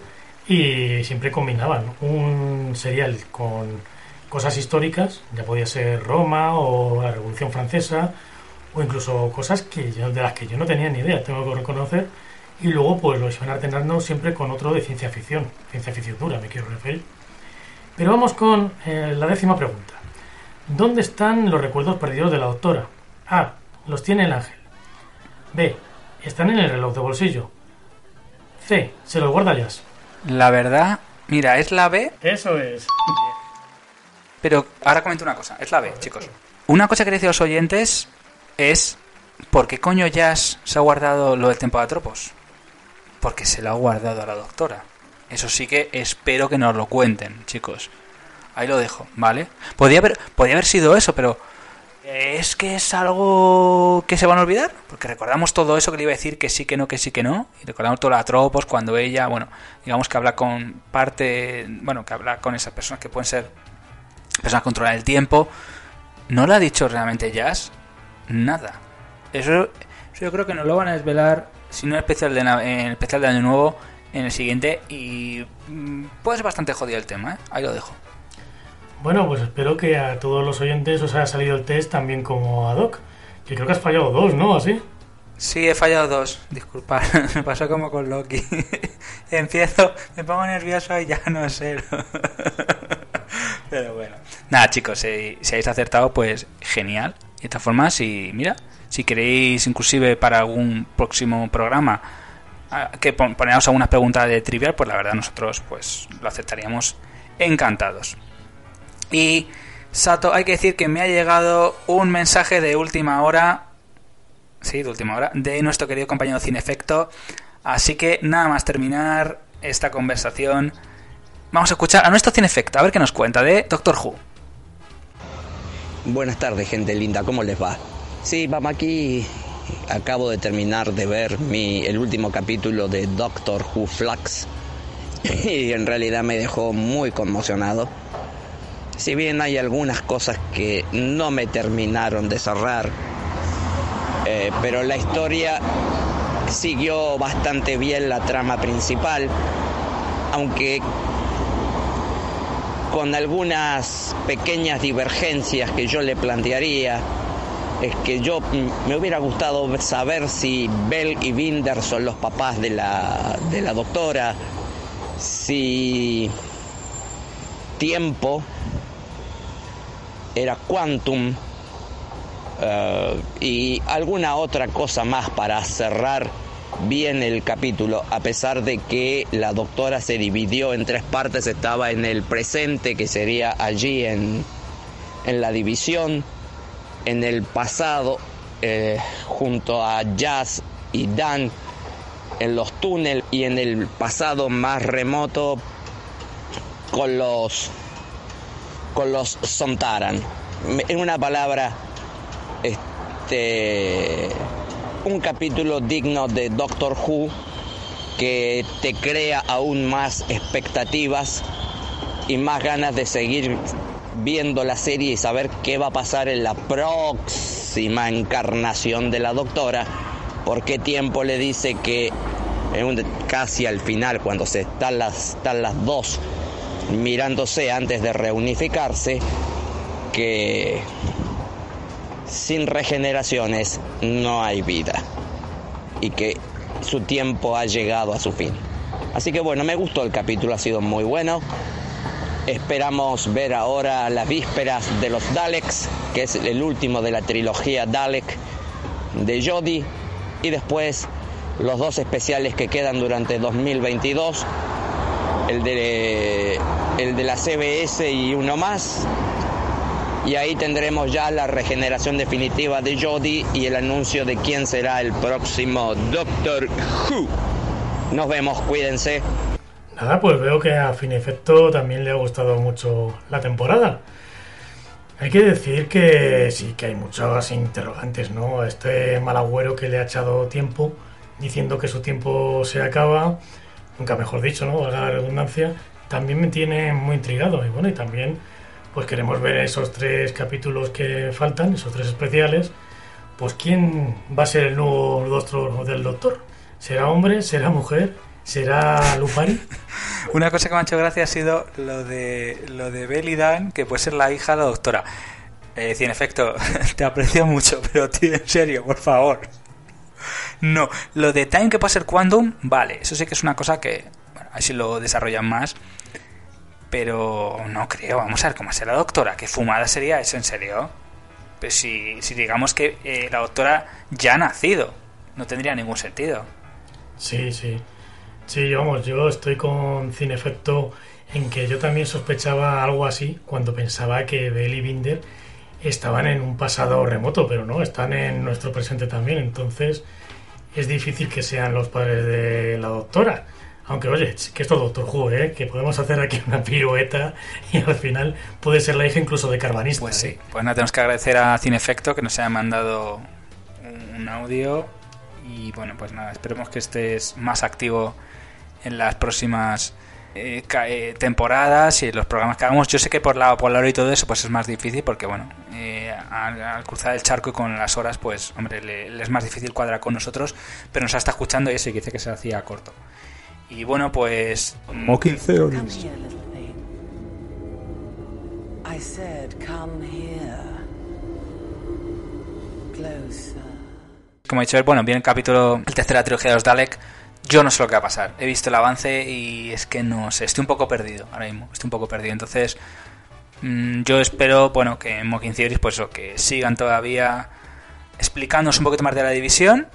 y siempre combinaban un serial con cosas históricas, ya podía ser Roma o la Revolución Francesa, o incluso cosas que de las que yo no tenía ni idea, tengo que reconocer, y luego pues lo iban alternando siempre con otro de ciencia ficción, ciencia ficción dura me quiero referir. Pero vamos con eh, la décima pregunta. ¿Dónde están los recuerdos perdidos de la doctora? A. Los tiene el ángel. B. Están en el reloj de bolsillo. C. Se los guarda Jazz. La verdad, mira, es la B, Eso es. pero ahora comento una cosa, es la B, chicos. Una cosa que decir a los oyentes es ¿por qué coño Jazz se ha guardado lo del tiempo de Atropos? Porque se lo ha guardado a la doctora. Eso sí que espero que nos lo cuenten, chicos. Ahí lo dejo, ¿vale? Podría haber, podría haber sido eso, pero ¿Es que es algo que se van a olvidar? Porque recordamos todo eso que le iba a decir que sí, que no, que sí, que no. Y recordamos todo la tropos cuando ella, bueno, digamos que habla con parte, bueno, que habla con esas personas que pueden ser personas que controlan el tiempo. ¿No lo ha dicho realmente Jazz? Nada. Eso, eso yo creo que nos lo van a desvelar, si no en especial de, en el especial de Año Nuevo, en el siguiente. Y mm, puede ser bastante jodido el tema, ¿eh? Ahí lo dejo. Bueno, pues espero que a todos los oyentes os haya salido el test también como a Doc. Que creo que has fallado dos, ¿no? ¿Así? Sí, he fallado dos. Disculpad, me pasó como con Loki. Empiezo, me pongo nervioso y ya no sé. Pero bueno. Nada, chicos, si, si habéis acertado, pues genial. De esta forma, si, mira, si queréis inclusive para algún próximo programa que pon- ponemos alguna pregunta de trivial, pues la verdad nosotros pues lo aceptaríamos encantados. Y Sato, hay que decir que me ha llegado un mensaje de última hora, sí, de última hora, de nuestro querido compañero Cinefecto. Así que nada más terminar esta conversación, vamos a escuchar a nuestro Cinefecto, a ver qué nos cuenta de Doctor Who. Buenas tardes, gente linda, ¿cómo les va? Sí, vamos aquí. Acabo de terminar de ver mi, el último capítulo de Doctor Who Flux y en realidad me dejó muy conmocionado. Si bien hay algunas cosas que no me terminaron de cerrar, eh, pero la historia siguió bastante bien la trama principal, aunque con algunas pequeñas divergencias que yo le plantearía. Es que yo mm, me hubiera gustado saber si Bell y Binder son los papás de la, de la doctora, si tiempo era quantum eh, y alguna otra cosa más para cerrar bien el capítulo, a pesar de que la doctora se dividió en tres partes, estaba en el presente, que sería allí en, en la división, en el pasado, eh, junto a Jazz y Dan, en los túneles, y en el pasado más remoto, con los, con los Sontaran. En una palabra, este un capítulo digno de Doctor Who que te crea aún más expectativas y más ganas de seguir viendo la serie y saber qué va a pasar en la próxima encarnación de la doctora, por qué tiempo le dice que un- casi al final, cuando se están las, están las dos mirándose antes de reunificarse, que sin regeneraciones no hay vida y que su tiempo ha llegado a su fin. Así que bueno, me gustó el capítulo, ha sido muy bueno. Esperamos ver ahora las vísperas de los Daleks, que es el último de la trilogía Dalek de Jodie, y después los dos especiales que quedan durante 2022, el de, el de la CBS y uno más, y ahí tendremos ya la regeneración definitiva de Jodie y el anuncio de quién será el próximo Doctor Who. Nos vemos, cuídense. Pues veo que a fin efecto también le ha gustado mucho la temporada. Hay que decir que sí, que hay muchas interrogantes, ¿no? Este mal agüero que le ha echado tiempo, diciendo que su tiempo se acaba, nunca mejor dicho, ¿no? Valga la redundancia, también me tiene muy intrigado. Y bueno, y también, pues queremos ver esos tres capítulos que faltan, esos tres especiales. Pues quién va a ser el nuevo doctor del doctor. ¿Será hombre? ¿Será mujer? ¿Será Lupari? Una cosa que me ha hecho gracia ha sido lo de lo de Belly Dan, que puede ser la hija de la doctora. Eh, sí, en efecto, te aprecio mucho, pero tío, en serio, por favor. No, lo de Time que puede ser Quantum, vale, eso sí que es una cosa que, bueno, a ver si lo desarrollan más. Pero no creo, vamos a ver cómo será la doctora. ¿Qué fumada sería eso, en serio? Pues si, si digamos que eh, la doctora ya ha nacido, no tendría ningún sentido. Sí, sí. Sí, vamos, yo estoy con Cinefecto en que yo también sospechaba algo así cuando pensaba que Bell y Binder estaban en un pasado remoto, pero no, están en nuestro presente también. Entonces es difícil que sean los padres de la doctora. Aunque oye, que esto es Doctor Who, ¿eh? que podemos hacer aquí una pirueta y al final puede ser la hija incluso de Carvanista. Pues sí, ¿eh? pues nada, tenemos que agradecer a Cinefecto que nos haya mandado un audio y bueno, pues nada, esperemos que estés más activo en las próximas eh, eh, temporadas y en los programas que hagamos. Yo sé que por la, por la hora y todo eso pues es más difícil porque bueno, eh, al, al cruzar el charco y con las horas pues hombre, le, le es más difícil cuadrar con nosotros, pero nos está escuchando y eso y que dice que se hacía corto. Y bueno, pues... Mocking Theories. I said, come here. Closer. como he dicho, él, bueno, viene el capítulo, el tercera trilogía de los Dalek. Yo no sé lo que va a pasar. He visto el avance y es que no sé. Estoy un poco perdido ahora mismo. Estoy un poco perdido. Entonces, mm, yo espero, bueno, que en Mocking Theories, pues eso, que sigan todavía explicándonos un poquito más de la división.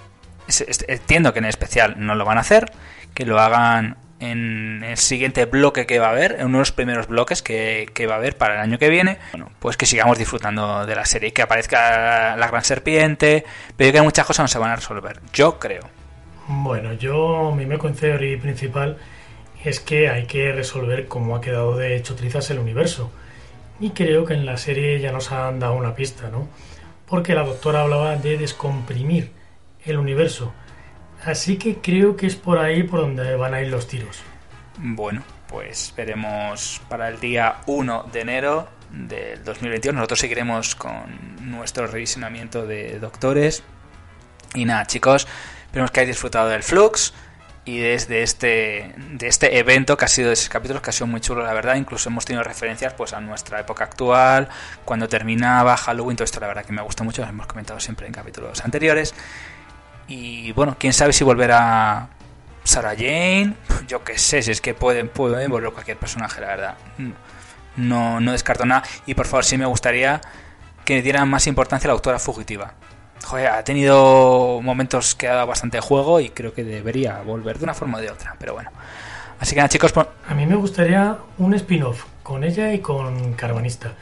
Entiendo que en especial no lo van a hacer. Que lo hagan en el siguiente bloque que va a haber, en uno de los primeros bloques que, que va a haber para el año que viene. Bueno, pues que sigamos disfrutando de la serie, que aparezca la gran serpiente, pero yo que muchas cosas no se van a resolver. Yo creo. Bueno, yo, mi Mecon Theory principal es que hay que resolver cómo ha quedado de hecho trizas el universo. Y creo que en la serie ya nos han dado una pista, ¿no? Porque la doctora hablaba de descomprimir el universo. Así que creo que es por ahí por donde van a ir los tiros. Bueno, pues veremos para el día 1 de enero del 2021. Nosotros seguiremos con nuestro revisionamiento de doctores. Y nada, chicos, esperemos que hayáis disfrutado del Flux y desde este, de este evento que ha sido de esos capítulos que ha sido muy chulo, la verdad. Incluso hemos tenido referencias pues a nuestra época actual, cuando terminaba Halloween, todo esto, la verdad que me gusta mucho, lo hemos comentado siempre en capítulos anteriores. Y bueno, quién sabe si volverá Sarah Jane, yo qué sé, si es que pueden, pueden volver cualquier personaje, la verdad. No, no descarto nada. Y por favor, sí me gustaría que dieran más importancia a la autora fugitiva. Joder, ha tenido momentos que ha dado bastante juego y creo que debería volver de una forma o de otra. Pero bueno. Así que nada, chicos, pues, A mí me gustaría un spin-off con ella y con Carvanista.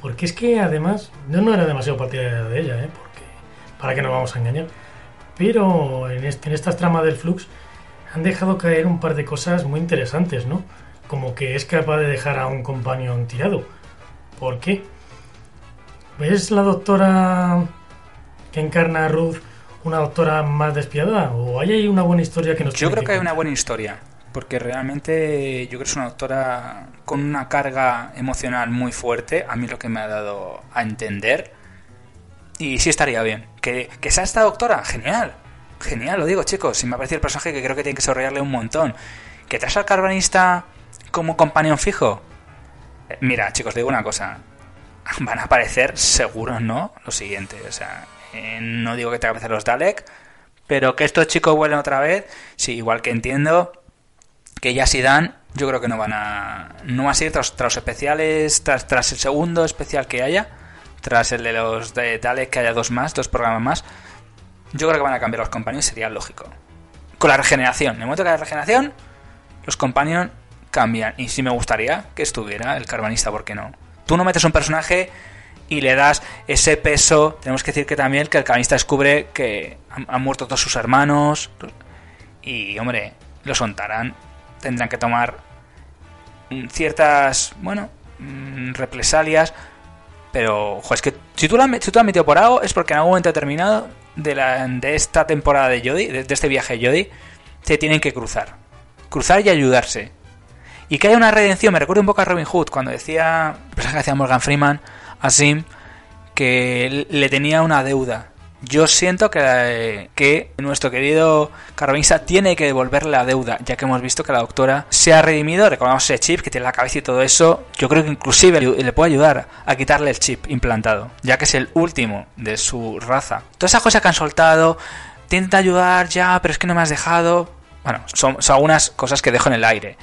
Porque es que además, yo no era demasiado partidaria de ella, ¿eh? Porque, ¿para qué nos vamos a engañar? Pero en, este, en estas tramas del Flux han dejado caer un par de cosas muy interesantes, ¿no? Como que es capaz de dejar a un companion tirado. ¿Por qué? ¿Ves la doctora que encarna a Ruth una doctora más despiadada? ¿O hay ahí una buena historia que nos yo creo que hay una buena historia. Porque realmente yo creo que es una doctora con una carga emocional muy fuerte. A mí lo que me ha dado a entender. Y sí estaría bien. Que, que sea esta doctora, genial. Genial, lo digo, chicos. Si me ha parecido el personaje que creo que tiene que desarrollarle un montón. Que traes al carbanista como companion fijo. Eh, Mira, chicos, digo una cosa. Van a aparecer seguro, ¿no? Lo siguiente. O sea, eh, no digo que tenga que los Dalek. Pero que estos chicos vuelen otra vez. Sí, igual que entiendo que ya si dan, yo creo que no van a. No va a ser tras, tras los especiales, tras, tras el segundo especial que haya, tras el de los de Dalek que haya dos más, dos programas más. Yo creo que van a cambiar los companions, sería lógico. Con la regeneración, en el momento que haya regeneración, los companions cambian. Y sí me gustaría que estuviera el carbanista, ¿por qué no? Tú no metes un personaje y le das ese peso. Tenemos que decir que también que el carbanista descubre que han, muerto todos sus hermanos. Y, hombre, los soltarán. Tendrán que tomar mm, ciertas, bueno, mm, represalias. Pero, ojo, es que si tú, la, si has metido por algo es porque en algún momento determinado de, la, de esta temporada de Jodie, de, este viaje de Jodie, se tienen que cruzar. Cruzar y ayudarse. Y que haya una redención, me recuerda un poco a Robin Hood, cuando decía, personaje que Morgan Freeman, a Sim, que le tenía una deuda. Yo siento que, que nuestro querido carbonista tiene que devolverle la deuda, ya que hemos visto que la doctora se ha redimido, recordamos ese chip que tiene la cabeza y todo eso, yo creo que inclusive le puede ayudar a quitarle el chip implantado, ya que es el último de su raza. Todas esas cosas que han soltado, te intenta ayudar ya, pero es que no me has dejado... Bueno, son, son algunas cosas que dejo en el aire.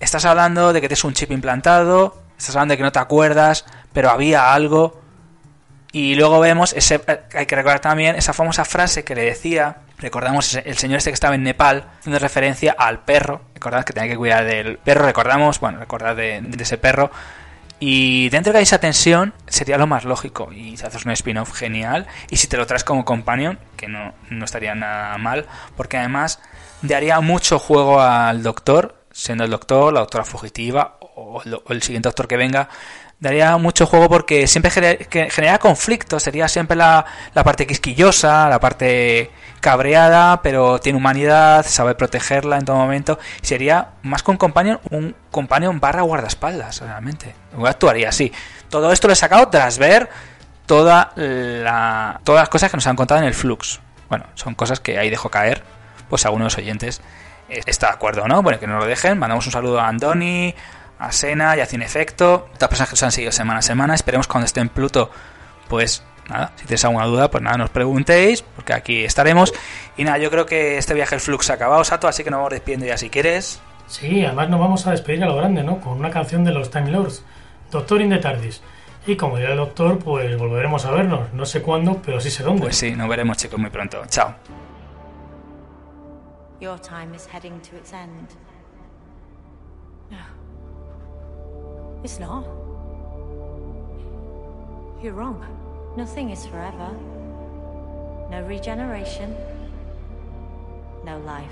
Estás hablando de que tienes un chip implantado, estás hablando de que no te acuerdas, pero había algo. Y luego vemos, ese, hay que recordar también esa famosa frase que le decía, recordamos el señor este que estaba en Nepal, haciendo referencia al perro, recordad que tenía que cuidar del perro, recordamos, bueno, recordad de, de ese perro, Y dentro de esa tensión sería lo más lógico. Y si haces un spin-off genial. Y si te lo traes como companion, que no, no estaría nada mal. Porque además daría mucho juego al doctor, siendo el doctor, la doctora fugitiva o el, siguiente doctor que venga. Daría mucho juego porque siempre genera, conflictos. Sería siempre la, la parte quisquillosa, la parte cabreada, pero tiene humanidad, sabe protegerla en todo momento. Sería más un companion, un companion barra guardaespaldas, realmente. Actuaría así. Todo esto lo he sacado tras ver toda la, todas las cosas que nos han contado en el Flux. Bueno, son cosas que ahí dejo caer, pues algunos oyentes está de acuerdo, ¿no? Bueno, que no lo dejen. Mandamos un saludo a Andoni, a Sena y a Cinefecto, las personas que nos han seguido semana a semana. Esperemos cuando esté en Pluto, pues nada, si tenéis alguna duda, pues nada, nos preguntéis, porque aquí estaremos. Y nada, yo creo que este viaje el Flux ha acabado, Sato, así que nos vamos despidiendo ya si quieres. Sí, además nos vamos a despedir a lo grande, ¿no? Con una canción de los Time Lords, Doctor in the TARDIS. Y como dirá el doctor, pues volveremos a vernos. No sé cuándo, pero sí sé dónde. Pues sí, nos veremos chicos muy pronto. Chao. Your time is heading to its end. It's not. You're wrong. Nothing is forever. No regeneration. No life.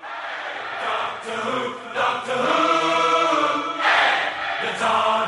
Hey, Doctor Who! Doctor Who! Hey, the!